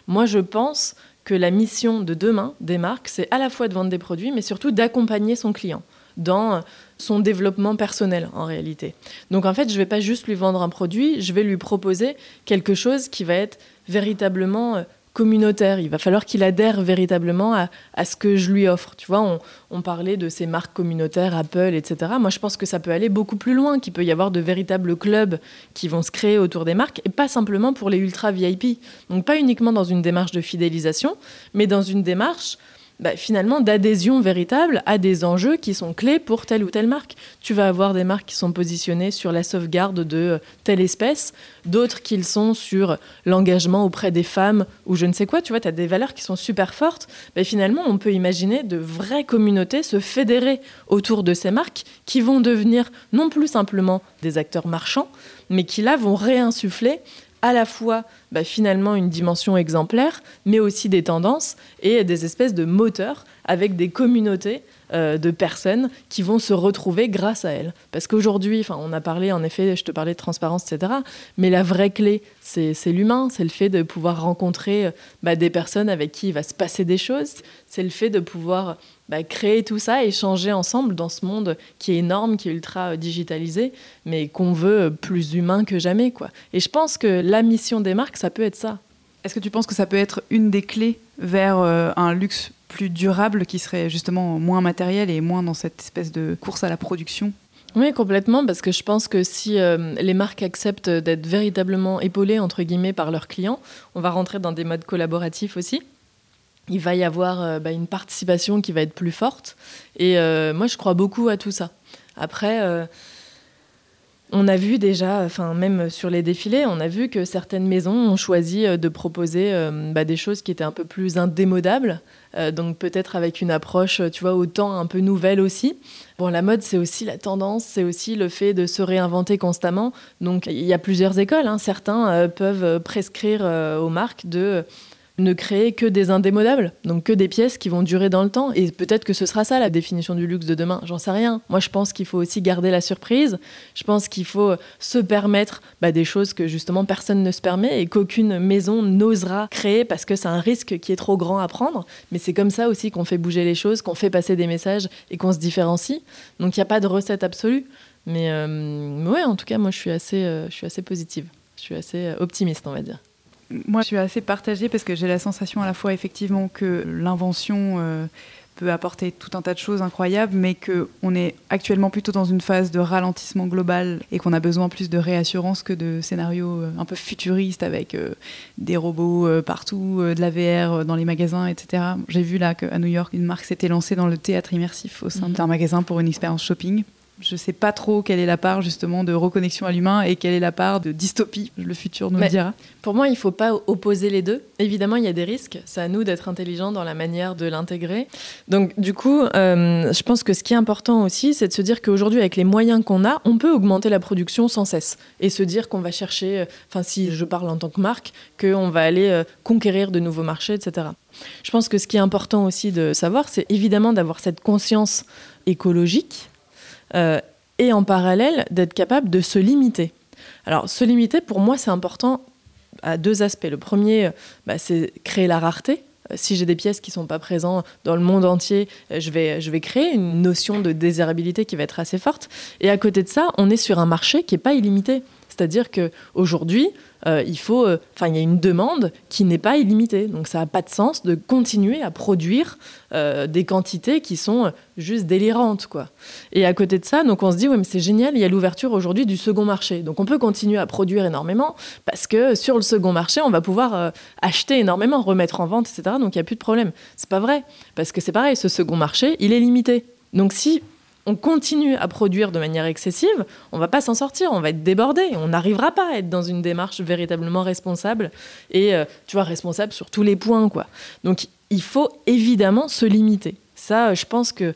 Moi, je pense que la mission de demain des marques, c'est à la fois de vendre des produits, mais surtout d'accompagner son client dans son développement personnel en réalité. Donc en fait, je ne vais pas juste lui vendre un produit, je vais lui proposer quelque chose qui va être véritablement euh, communautaire. Il va falloir qu'il adhère véritablement à, ce que je lui offre. Tu vois, on, on parlait de ces marques communautaires, Apple, etc. Moi, je pense que ça peut aller beaucoup plus loin, qu'il peut y avoir de véritables clubs qui vont se créer autour des marques, et pas simplement pour les ultra VIP. Donc pas uniquement dans une démarche de fidélisation, mais dans une démarche bah, finalement d'adhésion véritable à des enjeux qui sont clés pour telle ou telle marque. Tu vas avoir des marques qui sont positionnées sur la sauvegarde de euh, telle espèce, d'autres qui le sont sur l'engagement auprès des femmes ou je ne sais quoi. Tu vois, tu as des valeurs qui sont super fortes. Finalement, on peut imaginer de vraies communautés se fédérer autour de ces marques qui vont devenir non plus simplement des acteurs marchands, mais qui là vont réinsuffler à la fois bah, finalement une dimension exemplaire, mais aussi des tendances et des espèces de moteurs avec des communautés euh, de personnes qui vont se retrouver grâce à elles. Parce qu'aujourd'hui, on a parlé, en effet, je te parlais de transparence, etc. Mais la vraie clé, c'est l'humain, c'est le fait de pouvoir rencontrer euh, bah, des personnes avec qui il va se passer des choses. C'est le fait de pouvoir bah, créer tout ça, échanger ensemble dans ce monde qui est énorme, qui est ultra euh, digitalisé, mais qu'on veut plus humain que jamais. Quoi. Et je pense que la mission des marques, ça peut être ça. Est-ce que tu penses que ça peut être une des clés vers euh, un luxe plus durable qui serait justement moins matériel et moins dans cette espèce de course à la production? Oui, complètement, parce que je pense que si euh, les marques acceptent d'être véritablement épaulées, entre guillemets, par leurs clients, on va rentrer dans des modes collaboratifs aussi. Il va y avoir euh, bah, une participation qui va être plus forte. Et moi, je crois beaucoup à tout ça. Après, On a vu déjà, enfin même sur les défilés, on a vu que certaines maisons ont choisi de proposer bah, des choses qui étaient un peu plus indémodables, donc peut-être avec une approche, tu vois, autant un peu nouvelle aussi. Bon, la mode, c'est aussi la tendance, c'est aussi le fait de se réinventer constamment. Donc il y a plusieurs écoles. Hein. Certains peuvent prescrire aux marques de ne créer que des indémodables, donc que des pièces qui vont durer dans le temps. Et peut-être que ce sera ça la définition du luxe de demain, j'en sais rien. Moi, je pense qu'il faut aussi garder la surprise. Je pense qu'il faut se permettre bah, des choses que justement personne ne se permet et qu'aucune maison n'osera créer parce que c'est un risque qui est trop grand à prendre. Mais c'est comme ça aussi qu'on fait bouger les choses, qu'on fait passer des messages et qu'on se différencie. Donc il n'y a pas de recette absolue. Mais, euh, ouais, en tout cas, moi, je suis assez, euh, je suis assez positive. Je suis assez euh, optimiste, on va dire. Moi, je suis assez partagée parce que j'ai la sensation à la fois effectivement que l'invention euh, peut apporter tout un tas de choses incroyables, mais qu'on est actuellement plutôt dans une phase de ralentissement global et qu'on a besoin plus de réassurance que de scénarios euh, un peu futuristes avec euh, des robots partout, de la VR dans les magasins, etc. J'ai vu là qu'à New York, une marque s'était lancée dans le théâtre immersif au sein mhm. d'un magasin pour une expérience shopping je ne sais pas trop quelle est la part justement de reconnexion à l'humain et quelle est la part de dystopie. Le futur nous le dira. Pour moi, il ne faut pas opposer les deux. Évidemment, il y a des risques. C'est à nous d'être intelligents dans la manière de l'intégrer. Donc, du coup, euh, je pense que ce qui est important aussi, c'est de se dire qu'aujourd'hui, avec les moyens qu'on a, on peut augmenter la production sans cesse et se dire qu'on va chercher, euh, enfin, si je parle en tant que marque, qu'on va aller euh, conquérir de nouveaux marchés, etc. Je pense que ce qui est important aussi de savoir, c'est évidemment d'avoir cette conscience écologique et en parallèle d'être capable de se limiter. Alors se limiter, pour moi, c'est important à deux aspects. Le premier, euh, bah, c'est créer la rareté. Euh, si j'ai des pièces qui ne sont pas présentes dans le monde entier, je vais, je vais créer une notion de désirabilité qui va être assez forte. Et à côté de ça, on est sur un marché qui n'est pas illimité. C'est-à-dire qu'aujourd'hui, euh, il faut, euh, enfin, il y a une demande qui n'est pas illimitée. Donc, ça n'a pas de sens de continuer à produire euh, des quantités qui sont juste délirantes, quoi. Et à côté de ça, donc, on se dit, oui, mais c'est génial, il y a l'ouverture aujourd'hui du second marché. Donc, on peut continuer à produire énormément parce que sur le second marché, on va pouvoir acheter énormément, remettre en vente, etc. Donc, il n'y a plus de problème. C'est pas vrai parce que c'est pareil, ce second marché, il est limité. Donc, si on continue à produire de manière excessive, on va pas s'en sortir, on va être débordé, on n'arrivera pas à être dans une démarche véritablement responsable et euh, tu vois responsable sur tous les points quoi. Donc il faut évidemment se limiter. Ça, je pense que,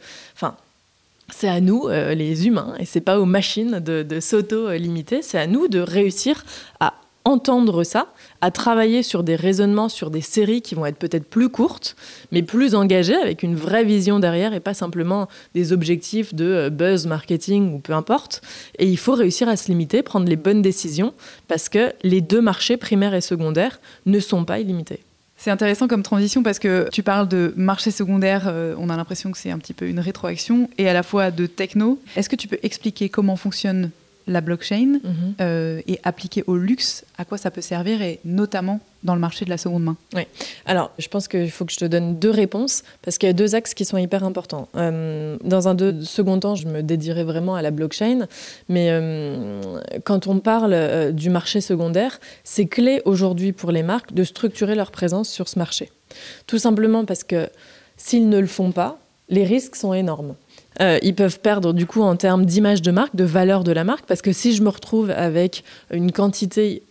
c'est à nous, euh, les humains, et c'est pas aux machines de, de s'auto-limiter. C'est à nous de réussir à entendre ça, à travailler sur des raisonnements, sur des séries qui vont être peut-être plus courtes, mais plus engagées, avec une vraie vision derrière et pas simplement des objectifs de euh, buzz marketing ou peu importe. Et il faut réussir à se limiter, prendre les bonnes décisions, parce que les deux marchés, primaires et secondaires, ne sont pas illimités. C'est intéressant comme transition parce que tu parles de marché secondaire, euh, on a l'impression que c'est un petit peu une rétroaction, et à la fois de techno. Est-ce que tu peux expliquer comment fonctionne la blockchain mhm. euh, et appliquée au luxe, à quoi ça peut servir et notamment dans le marché de la seconde main Oui. Alors, je pense qu'il faut que je te donne deux réponses parce qu'il y a deux axes qui sont hyper importants. Euh, dans un second temps, je me dédierai vraiment à la blockchain, mais euh, quand on parle du marché secondaire, c'est clé aujourd'hui pour les marques de structurer leur présence sur ce marché. Tout simplement parce que s'ils ne le font pas, les risques sont énormes. Euh, ils peuvent perdre du coup en termes d'image de marque, de valeur de la marque, parce que si je me retrouve avec une quantité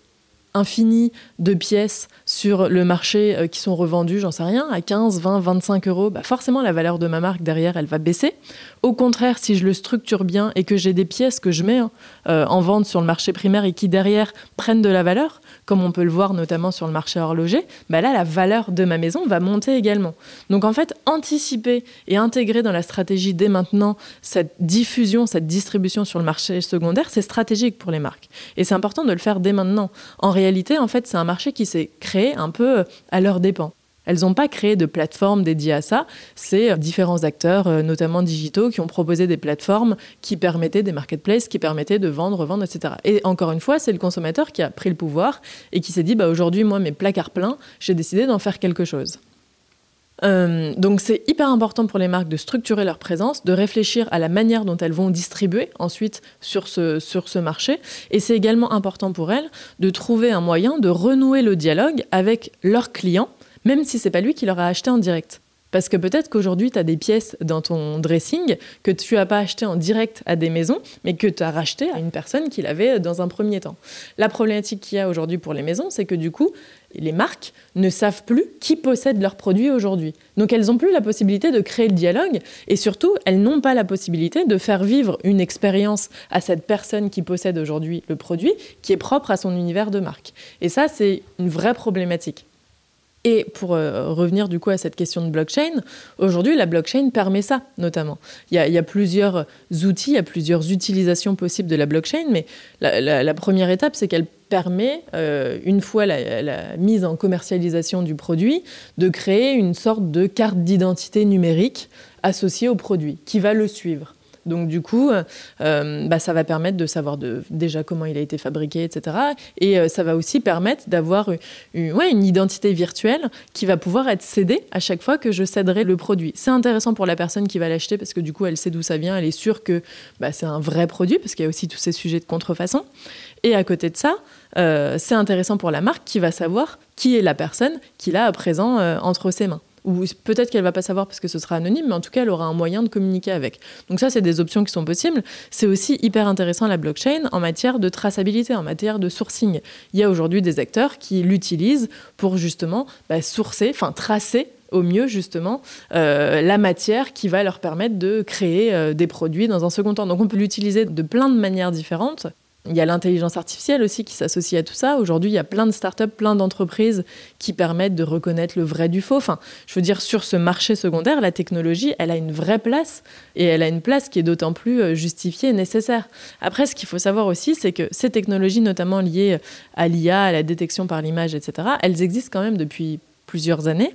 infinie de pièces sur le marché euh, qui sont revendues, j'en sais rien, à 15, 20, 25 euros, bah forcément la valeur de ma marque derrière, elle va baisser. Au contraire, si je le structure bien et que j'ai des pièces que je mets hein, euh, en vente sur le marché primaire et qui derrière prennent de la valeur, comme on peut le voir notamment sur le marché horloger, bah là, la valeur de ma maison va monter également. Donc en fait, anticiper et intégrer dans la stratégie dès maintenant cette diffusion, cette distribution sur le marché secondaire, c'est stratégique pour les marques. Et c'est important de le faire dès maintenant. En réalité, en fait, c'est un marché qui s'est créé un peu à leur dépens. Elles n'ont pas créé de plateforme dédiée à ça. C'est euh, différents acteurs, euh, notamment digitaux, qui ont proposé des plateformes qui permettaient des marketplaces, qui permettaient de vendre, revendre, etc. Et encore une fois, c'est le consommateur qui a pris le pouvoir et qui s'est dit bah, aujourd'hui, moi, mes placards pleins, j'ai décidé d'en faire quelque chose. Euh, donc c'est hyper important pour les marques de structurer leur présence, de réfléchir à la manière dont elles vont distribuer ensuite sur ce, sur ce marché. Et c'est également important pour elles de trouver un moyen de renouer le dialogue avec leurs clients même si c'est pas lui qui leur a acheté en direct. Parce que peut-être qu'aujourd'hui, tu as des pièces dans ton dressing que tu n'as pas acheté en direct à des maisons, mais que tu as racheté à une personne qui l'avait dans un premier temps. La problématique qu'il y a aujourd'hui pour les maisons, c'est que du coup, les marques ne savent plus qui possède leurs produits aujourd'hui. Donc elles n'ont plus la possibilité de créer le dialogue et surtout, elles n'ont pas la possibilité de faire vivre une expérience à cette personne qui possède aujourd'hui le produit qui est propre à son univers de marque. Et ça, c'est une vraie problématique. Et pour euh, revenir du coup à cette question de blockchain, aujourd'hui la blockchain permet ça notamment. Il y, a, plusieurs outils, il y a plusieurs utilisations possibles de la blockchain, mais la, première étape c'est qu'elle permet, euh, une fois la, mise en commercialisation du produit, de créer une sorte de carte d'identité numérique associée au produit qui va le suivre. Donc du coup, euh, bah, ça va permettre de savoir déjà comment il a été fabriqué, etc. Et euh, ça va aussi permettre d'avoir une, identité virtuelle qui va pouvoir être cédée à chaque fois que je céderai le produit. C'est intéressant pour la personne qui va l'acheter parce que du coup, elle sait d'où ça vient, elle est sûre que bah, c'est un vrai produit parce qu'il y a aussi tous ces sujets de contrefaçon. Et à côté de ça, euh, c'est intéressant pour la marque qui va savoir qui est la personne qu'il a à présent entre ses mains ou peut-être qu'elle va pas savoir parce que ce sera anonyme, mais en tout cas, elle aura un moyen de communiquer avec. Donc ça, c'est des options qui sont possibles. C'est aussi hyper intéressant la blockchain en matière de traçabilité, en matière de sourcing. Il y a aujourd'hui des acteurs qui l'utilisent pour justement bah, sourcer, enfin tracer au mieux justement euh, la matière qui va leur permettre de créer euh, des produits dans un second temps. Donc on peut l'utiliser de plein de manières différentes. Il y a l'intelligence artificielle aussi qui s'associe à tout ça. Aujourd'hui, il y a plein de startups, plein d'entreprises qui permettent de reconnaître le vrai du faux. Enfin, je veux dire, sur ce marché secondaire, la technologie, elle a une vraie place et elle a une place qui est d'autant plus euh, justifiée et nécessaire. Après, ce qu'il faut savoir aussi, c'est que ces technologies, notamment liées à l'IA, à la détection par l'image, etc., elles existent quand même depuis plusieurs années.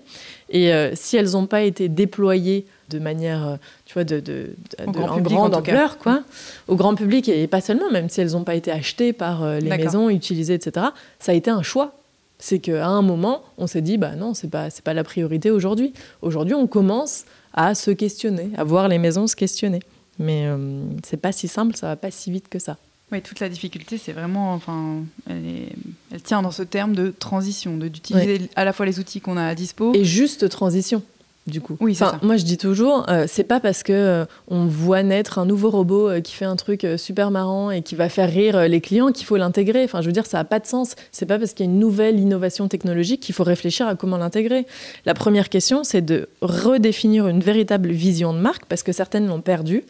Et euh, si elles n'ont pas été déployées de manière, euh, tu vois, de, de, grand grande ampleur, quoi, au grand public et pas seulement, même si elles n'ont pas été achetées par euh, les maisons, utilisées, etc. Ça a été un choix. C'est qu'à un moment, on s'est dit, bah non, c'est pas, c'est pas la priorité aujourd'hui. Aujourd'hui, on commence à se questionner, à voir les maisons se questionner. Mais euh, c'est pas si simple, ça va pas si vite que ça. Oui, toute la difficulté, c'est vraiment, enfin, elle, elle, tient dans ce terme de transition, de d'utiliser à la fois les outils qu'on a à dispo et juste transition du coup. Oui, enfin, moi je dis toujours, euh, c'est pas parce que euh, on voit naître un nouveau robot euh, qui fait un truc super marrant et qui va faire rire les clients qu'il faut l'intégrer. Enfin, je veux dire, ça a pas de sens. C'est pas parce qu'il y a une nouvelle innovation technologique qu'il faut réfléchir à comment l'intégrer. La première question, c'est de redéfinir une véritable vision de marque parce que certaines l'ont perdue.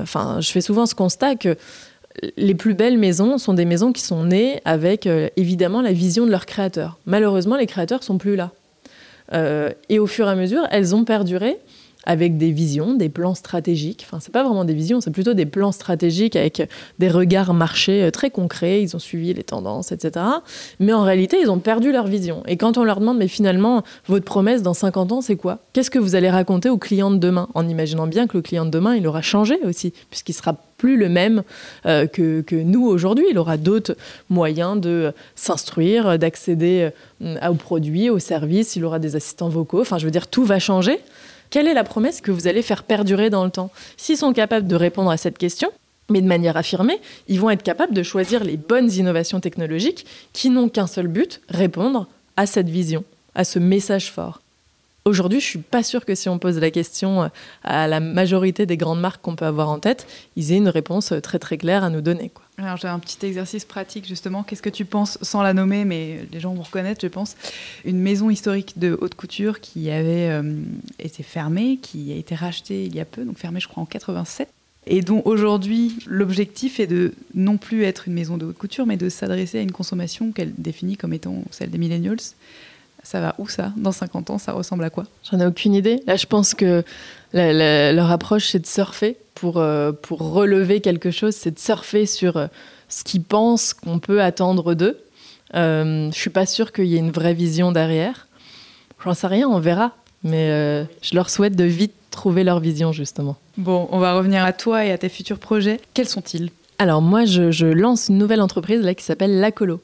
Enfin, je fais souvent ce constat que les plus belles maisons sont des maisons qui sont nées avec évidemment la vision de leurs créateurs. Malheureusement, les créateurs sont plus là. Euh, et au fur et à mesure, elles ont perduré avec des visions, des plans stratégiques. Enfin, c'est pas vraiment des visions, c'est plutôt des plans stratégiques avec des regards marchés euh, très concrets. Ils ont suivi les tendances, etc. Mais en réalité, ils ont perdu leur vision. Et quand on leur demande, mais finalement, votre promesse dans 50 ans, c'est quoi? Qu'est-ce que vous allez raconter aux clients de demain? En imaginant bien que le client de demain, il aura changé aussi, puisqu'il sera plus le même euh, que, que, nous aujourd'hui. Il aura d'autres moyens de s'instruire, d'accéder euh, aux produits, aux services. Il aura des assistants vocaux. Enfin, je veux dire, tout va changer. Quelle est la promesse que vous allez faire perdurer dans le temps? S'ils sont capables de répondre à cette question, mais de manière affirmée, ils vont être capables de choisir les bonnes innovations technologiques qui n'ont qu'un seul but, répondre à cette vision, à ce message fort. Aujourd'hui, je suis pas sûre que si on pose la question euh, à la majorité des grandes marques qu'on peut avoir en tête, ils aient une réponse euh, très très claire à nous donner. Alors j'ai un petit exercice pratique justement. Qu'est-ce que tu penses, sans la nommer, mais les gens vont reconnaître, je pense, une maison historique de haute couture qui avait euh, été fermée, qui a été rachetée il y a peu, donc fermée je crois en 87, et dont aujourd'hui l'objectif est de non plus être une maison de haute couture, mais de s'adresser à une consommation qu'elle définit comme étant celle des millennials ça va où ça? Dans 50 ans, ça ressemble à quoi? J'en ai aucune idée. Là, je pense que leur approche, c'est de surfer pour, euh, pour relever quelque chose, c'est de surfer sur euh, ce qu'ils pensent qu'on peut attendre d'eux. Euh, je suis pas sûre qu'il y ait une vraie vision derrière. J'en sais rien, on verra. Mais euh, je leur souhaite de vite trouver leur vision, justement. Bon, on va revenir à toi et à tes futurs projets. Quels sont-ils? Alors, moi, je, je, lance une nouvelle entreprise là, qui s'appelle La Colo.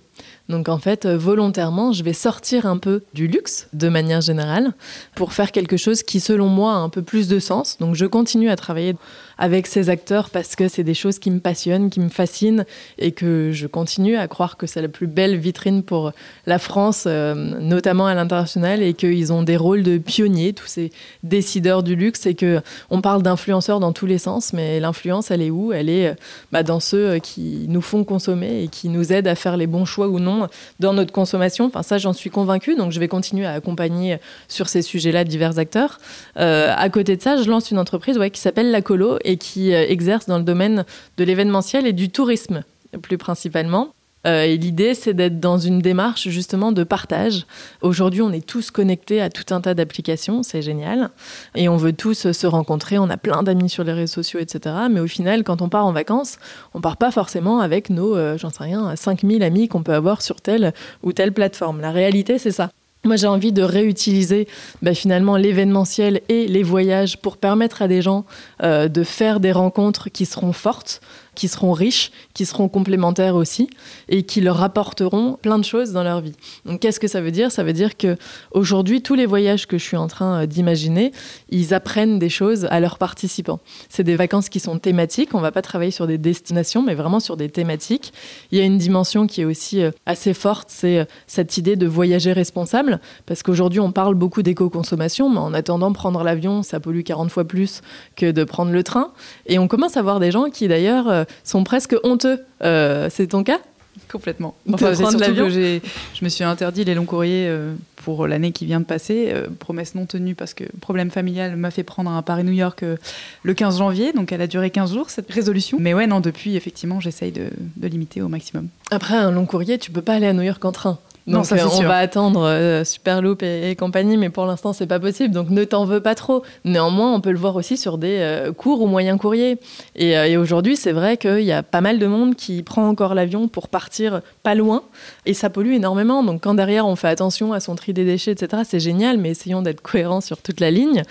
Donc en fait, euh, volontairement, je vais sortir un peu du luxe de manière générale pour faire quelque chose qui, selon moi, a un peu plus de sens. Donc je continue à travailler avec ces acteurs parce que c'est des choses qui me passionnent, qui me fascinent et que je continue à croire que c'est la plus belle vitrine pour la France, euh, notamment à l'international, et qu'ils ont des rôles de pionniers, tous ces décideurs du luxe, et que on parle d'influenceurs dans tous les sens, mais l'influence, elle est où? Elle est bah, dans ceux qui nous font consommer et qui nous aident à faire les bons choix ou non dans notre consommation. Enfin, ça, j'en suis convaincue, donc je vais continuer à accompagner sur ces sujets-là divers acteurs. Euh, à côté de ça, je lance une entreprise ouais, qui s'appelle La Colo qui euh, exerce dans le domaine de l'événementiel et du tourisme, plus principalement. Euh, et l'idée, c'est d'être dans une démarche justement de partage. Aujourd'hui, on est tous connectés à tout un tas d'applications, c'est génial. Et on veut tous se rencontrer, on a plein d'amis sur les réseaux sociaux, etc. Mais au final, quand on part en vacances, on part pas forcément avec nos, j'en sais rien, 5000 amis qu'on peut avoir sur telle ou telle plateforme. La réalité, c'est ça. Moi, j'ai envie de réutiliser bah, finalement l'événementiel et les voyages pour permettre à des gens euh, de faire des rencontres qui seront fortes, qui seront riches, qui seront complémentaires aussi et qui leur apporteront plein de choses dans leur vie. Donc qu'est-ce que ça veut dire? Ça veut dire que aujourd'hui tous les voyages que je suis en train euh, d'imaginer, ils apprennent des choses à leurs participants. C'est des vacances qui sont thématiques, on va pas travailler sur des destinations mais vraiment sur des thématiques. Il y a une dimension qui est aussi euh, assez forte, c'est euh, cette idée de voyager responsable parce qu'aujourd'hui on parle beaucoup d'éco-consommation mais en attendant prendre l'avion, ça pollue 40 fois plus que de prendre le train et on commence à voir des gens qui d'ailleurs sont presque honteux. Euh, c'est ton cas? Complètement. Enfin, c'est surtout que je me suis interdit les longs courriers euh, pour l'année qui vient de passer. Euh, promesse non tenue parce que problème familial m'a fait prendre un Paris-New York le 15 janvier. Donc elle a duré 15 jours cette résolution. Mais ouais, non, depuis, effectivement, j'essaye de, de, limiter au maximum. Après, un long courrier, tu peux pas aller à New York en train. Donc, ça, euh, on va attendre euh, Superloop et, compagnie, mais pour l'instant, c'est pas possible. Donc, ne t'en veux pas trop. Néanmoins, on peut le voir aussi sur des euh, courts ou moyens courriers. Et, aujourd'hui, c'est vrai qu'il y a pas mal de monde qui prend encore l'avion pour partir pas loin, et ça pollue énormément. Donc, quand derrière, on fait attention à son tri des déchets, etc., c'est génial, mais essayons d'être cohérents sur toute la ligne.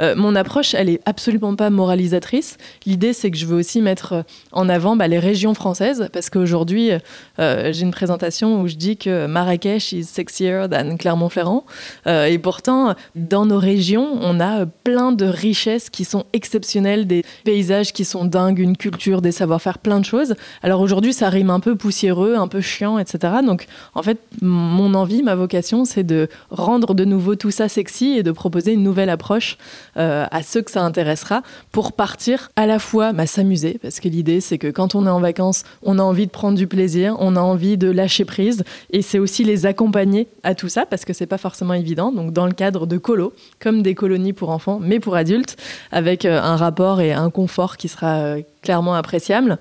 mon approche, elle est absolument pas moralisatrice. L'idée, c'est que je veux aussi mettre en avant bah, les régions françaises, parce qu'aujourd'hui, j'ai une présentation où je dis que Marrakech Marrakech is sexier than Clermont-Ferrand. Euh, et pourtant, dans nos régions, on a plein de richesses qui sont exceptionnelles, des paysages qui sont dingues, une culture, des savoir-faire, plein de choses. Alors aujourd'hui, ça rime un peu poussiéreux, un peu chiant, etc. Donc en fait, mon envie, ma vocation, c'est de rendre de nouveau tout ça sexy et de proposer une nouvelle approche euh, à ceux que ça intéressera pour partir à la fois bah, s'amuser, parce que l'idée, c'est que quand on est en vacances, on a envie de prendre du plaisir, on a envie de lâcher prise, et c'est aussi les accompagner à tout ça parce que c'est pas forcément évident. Donc dans le cadre de colo, comme des colonies pour enfants, mais pour adultes, avec euh, un rapport et un confort qui sera euh, clairement appréciable.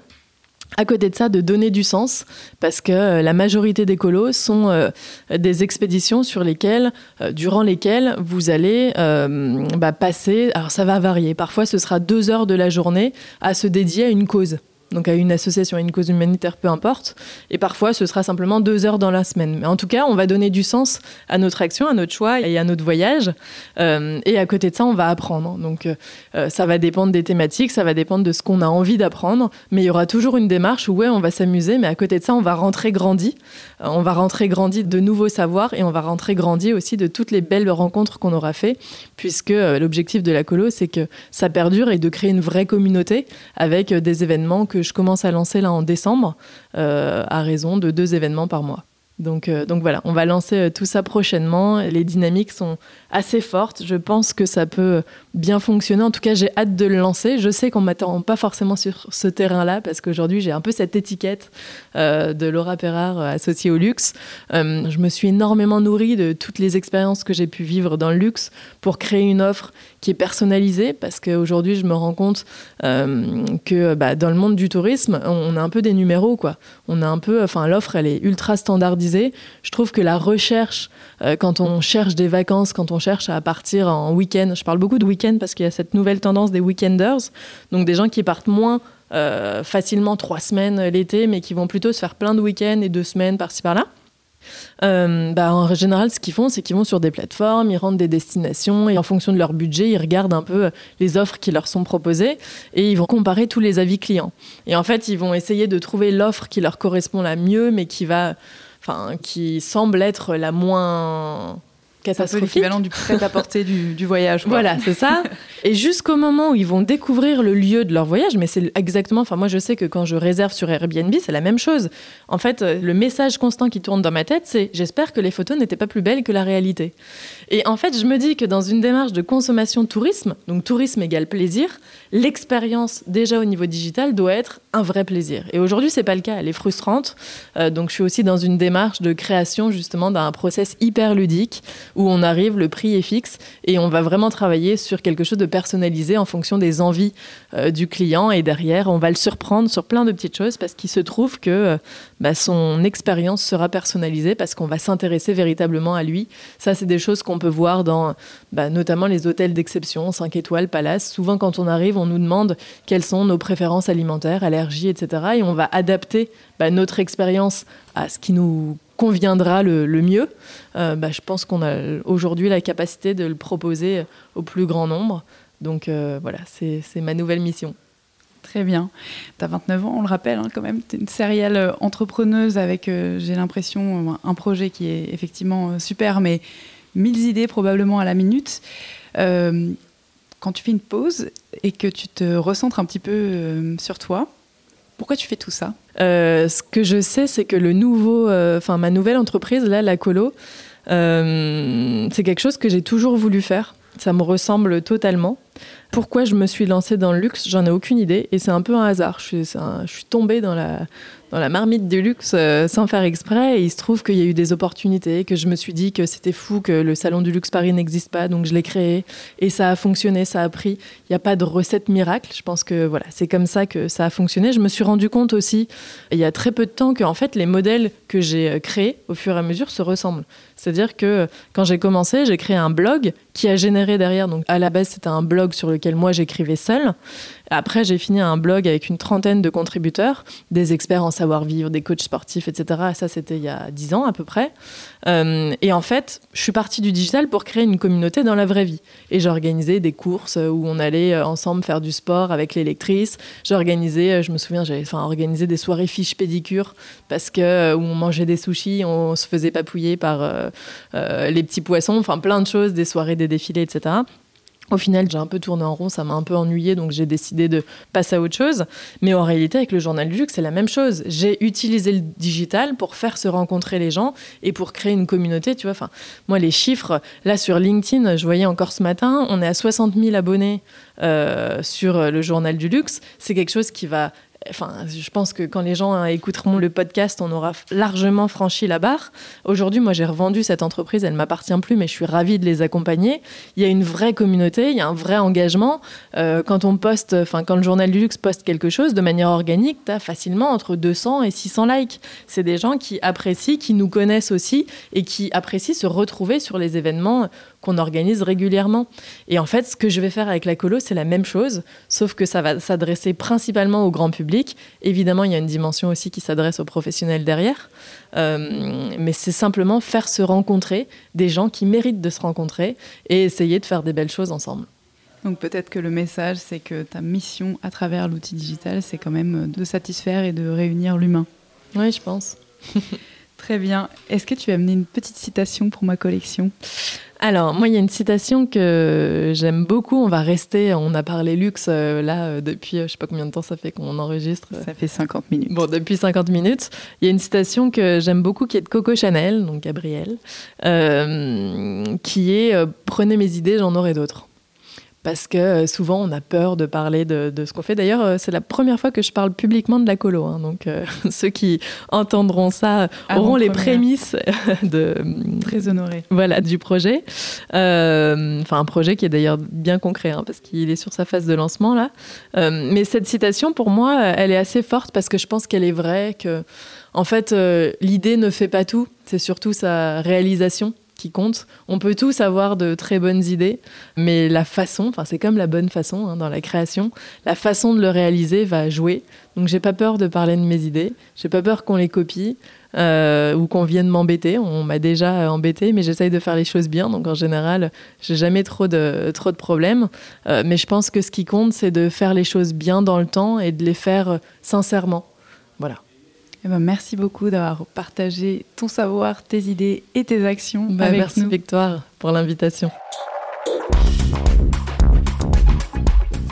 À côté de ça, de donner du sens, parce que euh, la majorité des colos sont des expéditions sur lesquelles, durant lesquelles vous allez bah, passer. Alors ça va varier. Parfois, ce sera deux heures de la journée à se dédier à une cause donc à une association, à une cause humanitaire, peu importe. Et parfois, ce sera simplement deux heures dans la semaine. Mais en tout cas, on va donner du sens à notre action, à notre choix et à notre voyage. Euh, et à côté de ça, on va apprendre. Donc, euh, ça va dépendre des thématiques, ça va dépendre de ce qu'on a envie d'apprendre. Mais il y aura toujours une démarche où, ouais, on va s'amuser, mais à côté de ça, on va rentrer grandi. Euh, on va rentrer grandi de nouveaux savoirs et on va rentrer grandi aussi de toutes les belles rencontres qu'on aura fait, puisque l'objectif de la colo, c'est que ça perdure et de créer une vraie communauté avec des événements que je commence à lancer là en décembre, euh, à raison de deux événements par mois. Donc, euh, donc voilà, on va lancer euh, tout ça prochainement. Les dynamiques sont assez fortes. Je pense que ça peut bien fonctionner. En tout cas, j'ai hâte de le lancer. Je sais qu'on m'attend pas forcément sur ce terrain-là parce qu'aujourd'hui, j'ai un peu cette étiquette de Laura Perrard associée au luxe. je me suis énormément nourrie de toutes les expériences que j'ai pu vivre dans le luxe pour créer une offre qui est personnalisé parce qu'aujourd'hui je me rends compte euh, que bah, dans le monde du tourisme on a un peu des numéros quoi on a un peu enfin l'offre elle est ultra standardisée je trouve que la recherche euh, quand on cherche des vacances quand on cherche à partir en week-end je parle beaucoup de week-end parce qu'il y a cette nouvelle tendance des weekenders donc des gens qui partent moins euh, facilement trois semaines l'été mais qui vont plutôt se faire plein de week-ends et deux semaines par-ci par-là euh, bah, en général, ce qu'ils font, c'est qu'ils vont sur des plateformes, ils rentrent des destinations et en fonction de leur budget, ils regardent un peu les offres qui leur sont proposées et ils vont comparer tous les avis clients. Et en fait, ils vont essayer de trouver l'offre qui leur correspond la mieux, mais qui va, enfin, qui semble être la moins catastrophique. C'est l'équivalent du prêt-à-porter du, du, voyage. Quoi. Voilà, c'est ça. Et jusqu'au moment où ils vont découvrir le lieu de leur voyage, mais c'est exactement, enfin moi je sais que quand je réserve sur Airbnb, c'est la même chose. En fait, euh, le message constant qui tourne dans ma tête, c'est j'espère que les photos n'étaient pas plus belles que la réalité. Et en fait, je me dis que dans une démarche de consommation tourisme, donc tourisme égale plaisir, l'expérience déjà au niveau digital doit être un vrai plaisir. Et aujourd'hui, c'est pas le cas, elle est frustrante. Euh, donc je suis aussi dans une démarche de création justement d'un process hyper ludique où on arrive, le prix est fixe et on va vraiment travailler sur quelque chose de personnalisé en fonction des envies euh, du client et derrière, on va le surprendre sur plein de petites choses parce qu'il se trouve que euh, bah, son expérience sera personnalisée parce qu'on va s'intéresser véritablement à lui. Ça, c'est des choses qu'on peut voir dans bah, notamment les hôtels d'exception, 5 étoiles, palace. Souvent, quand on arrive, on nous demande quelles sont nos préférences alimentaires, allergies, etc. Et on va adapter bah, notre expérience à ce qui nous conviendra le, mieux. Euh, bah, je pense qu'on a aujourd'hui la capacité de le proposer au plus grand nombre. Donc euh, voilà, c'est ma nouvelle mission. Très bien. Tu as 29 ans, on le rappelle hein, quand même. Tu es une sérielle entrepreneuse avec, euh, j'ai l'impression, un projet qui est effectivement euh, super, mais mille idées probablement à la minute. Euh, quand tu fais une pause et que tu te recentres un petit peu euh, sur toi, pourquoi tu fais tout ça? Euh, Ce que je sais, c'est que le nouveau, enfin ma nouvelle entreprise, là, la colo, c'est quelque chose que j'ai toujours voulu faire. Ça me ressemble totalement. Pourquoi je me suis lancée dans le luxe, j'en ai aucune idée. Et c'est un peu un hasard. Je suis, je suis tombée dans la, dans la marmite du luxe euh, sans faire exprès. Il se trouve qu'il y a eu des opportunités, que je me suis dit que c'était fou que le salon du luxe Paris n'existe pas. Donc je l'ai créé. Et ça a fonctionné, ça a pris. Il n'y a pas de recette miracle. Je pense que voilà, c'est comme ça que ça a fonctionné. Je me suis rendu compte aussi, il y a très peu de temps, que en fait, les modèles que j'ai créés au fur et à mesure se ressemblent. C'est-à-dire que quand j'ai commencé, j'ai créé un blog qui a généré derrière. Donc à la base, c'était un blog sur lequel moi j'écrivais seul. Après, j'ai fini un blog avec une trentaine de contributeurs, des experts en savoir-vivre, des coachs sportifs, etc. Et ça, c'était il y a dix ans à peu près. Euh, et en fait, je suis partie du digital pour créer une communauté dans la vraie vie. Et j'ai organisé des courses où on allait ensemble faire du sport avec les lectrices. J'ai organisé, je me souviens, j'avais enfin, organisé des soirées fiches pédicure parce que où on mangeait des sushis, on se faisait papouiller par euh, euh, les petits poissons, enfin plein de choses, des soirées, des défilés, etc. Au final, j'ai un peu tourné en rond, ça m'a un peu ennuyé, donc j'ai décidé de passer à autre chose. Mais en réalité, avec le journal du luxe, c'est la même chose. J'ai utilisé le digital pour faire se rencontrer les gens et pour créer une communauté. Tu vois, enfin, moi, les chiffres, là sur LinkedIn, je voyais encore ce matin, on est à 60 000 abonnés euh, sur le journal du luxe. C'est quelque chose qui va Enfin, je pense que quand les gens écouteront le podcast, on aura largement franchi la barre. Aujourd'hui, moi, j'ai revendu cette entreprise, elle m'appartient plus, mais je suis ravie de les accompagner. Il y a une vraie communauté, il y a un vrai engagement. Euh, quand on poste, enfin, quand le journal du luxe poste quelque chose de manière organique, tu as facilement entre 200 et 600 likes. C'est des gens qui apprécient, qui nous connaissent aussi et qui apprécient se retrouver sur les événements qu'on organise régulièrement. Et en fait, ce que je vais faire avec la colo, c'est la même chose, sauf que ça va s'adresser principalement au grand public. Évidemment, il y a une dimension aussi qui s'adresse aux professionnels derrière. Euh, mais c'est simplement faire se rencontrer des gens qui méritent de se rencontrer et essayer de faire des belles choses ensemble. Donc peut-être que le message, c'est que ta mission à travers l'outil digital, c'est quand même de satisfaire et de réunir l'humain. Oui, je pense. Très bien. Est-ce que tu as amené une petite citation pour ma collection? Alors, moi, il y a une citation que j'aime beaucoup. On va rester, on a parlé luxe euh, là euh, depuis, euh, je sais pas combien de temps ça fait qu'on enregistre. Ça fait 50 minutes. Bon, depuis 50 minutes. Il y a une citation que j'aime beaucoup qui est de Coco Chanel, donc Gabrielle, euh, qui est Prenez mes idées, j'en aurai d'autres parce que euh, souvent on a peur de parler de, de ce qu'on fait. D'ailleurs, euh, c'est la première fois que je parle publiquement de la colo, hein, donc euh, ceux qui entendront ça auront les prémices de très honoré. Voilà du projet. Euh, enfin un projet qui est d'ailleurs bien concret hein, parce qu'il est sur sa phase de lancement là. Euh, mais cette citation pour moi, elle est assez forte parce que je pense qu'elle est vraie que en fait l'idée ne fait pas tout, c'est surtout sa réalisation qui compte. On peut tous avoir de très bonnes idées, mais la façon, enfin c'est comme la bonne façon hein, dans la création, la façon de le réaliser va jouer. Donc j'ai pas peur de parler de mes idées, j'ai pas peur qu'on les copie euh, ou qu'on vienne m'embêter. On m'a déjà embêté, mais j'essaye de faire les choses bien. Donc en général, j'ai jamais trop de trop de problèmes. Euh, mais je pense que ce qui compte, c'est de faire les choses bien dans le temps et de les faire sincèrement. Eh ben, merci beaucoup d'avoir partagé ton savoir, tes idées et tes actions bah, avec merci nous. Victoire pour l'invitation.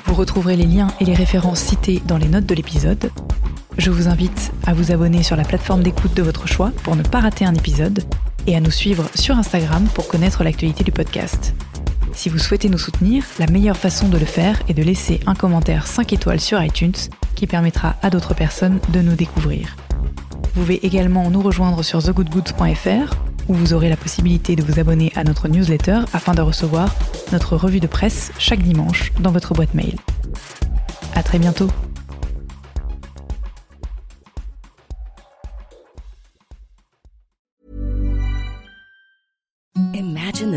Vous retrouverez les liens et les références cités dans les notes de l'épisode. Je vous invite à vous abonner sur la plateforme d'écoute de votre choix pour ne pas rater un épisode et à nous suivre sur Instagram pour connaître l'actualité du podcast. Si vous souhaitez nous soutenir, la meilleure façon de le faire est de laisser un commentaire 5 étoiles sur iTunes qui permettra à d'autres personnes de nous découvrir. Vous pouvez également nous rejoindre sur thegoodgoods.fr où vous aurez la possibilité de vous abonner à notre newsletter afin de recevoir notre revue de presse chaque dimanche dans votre boîte mail. À très bientôt.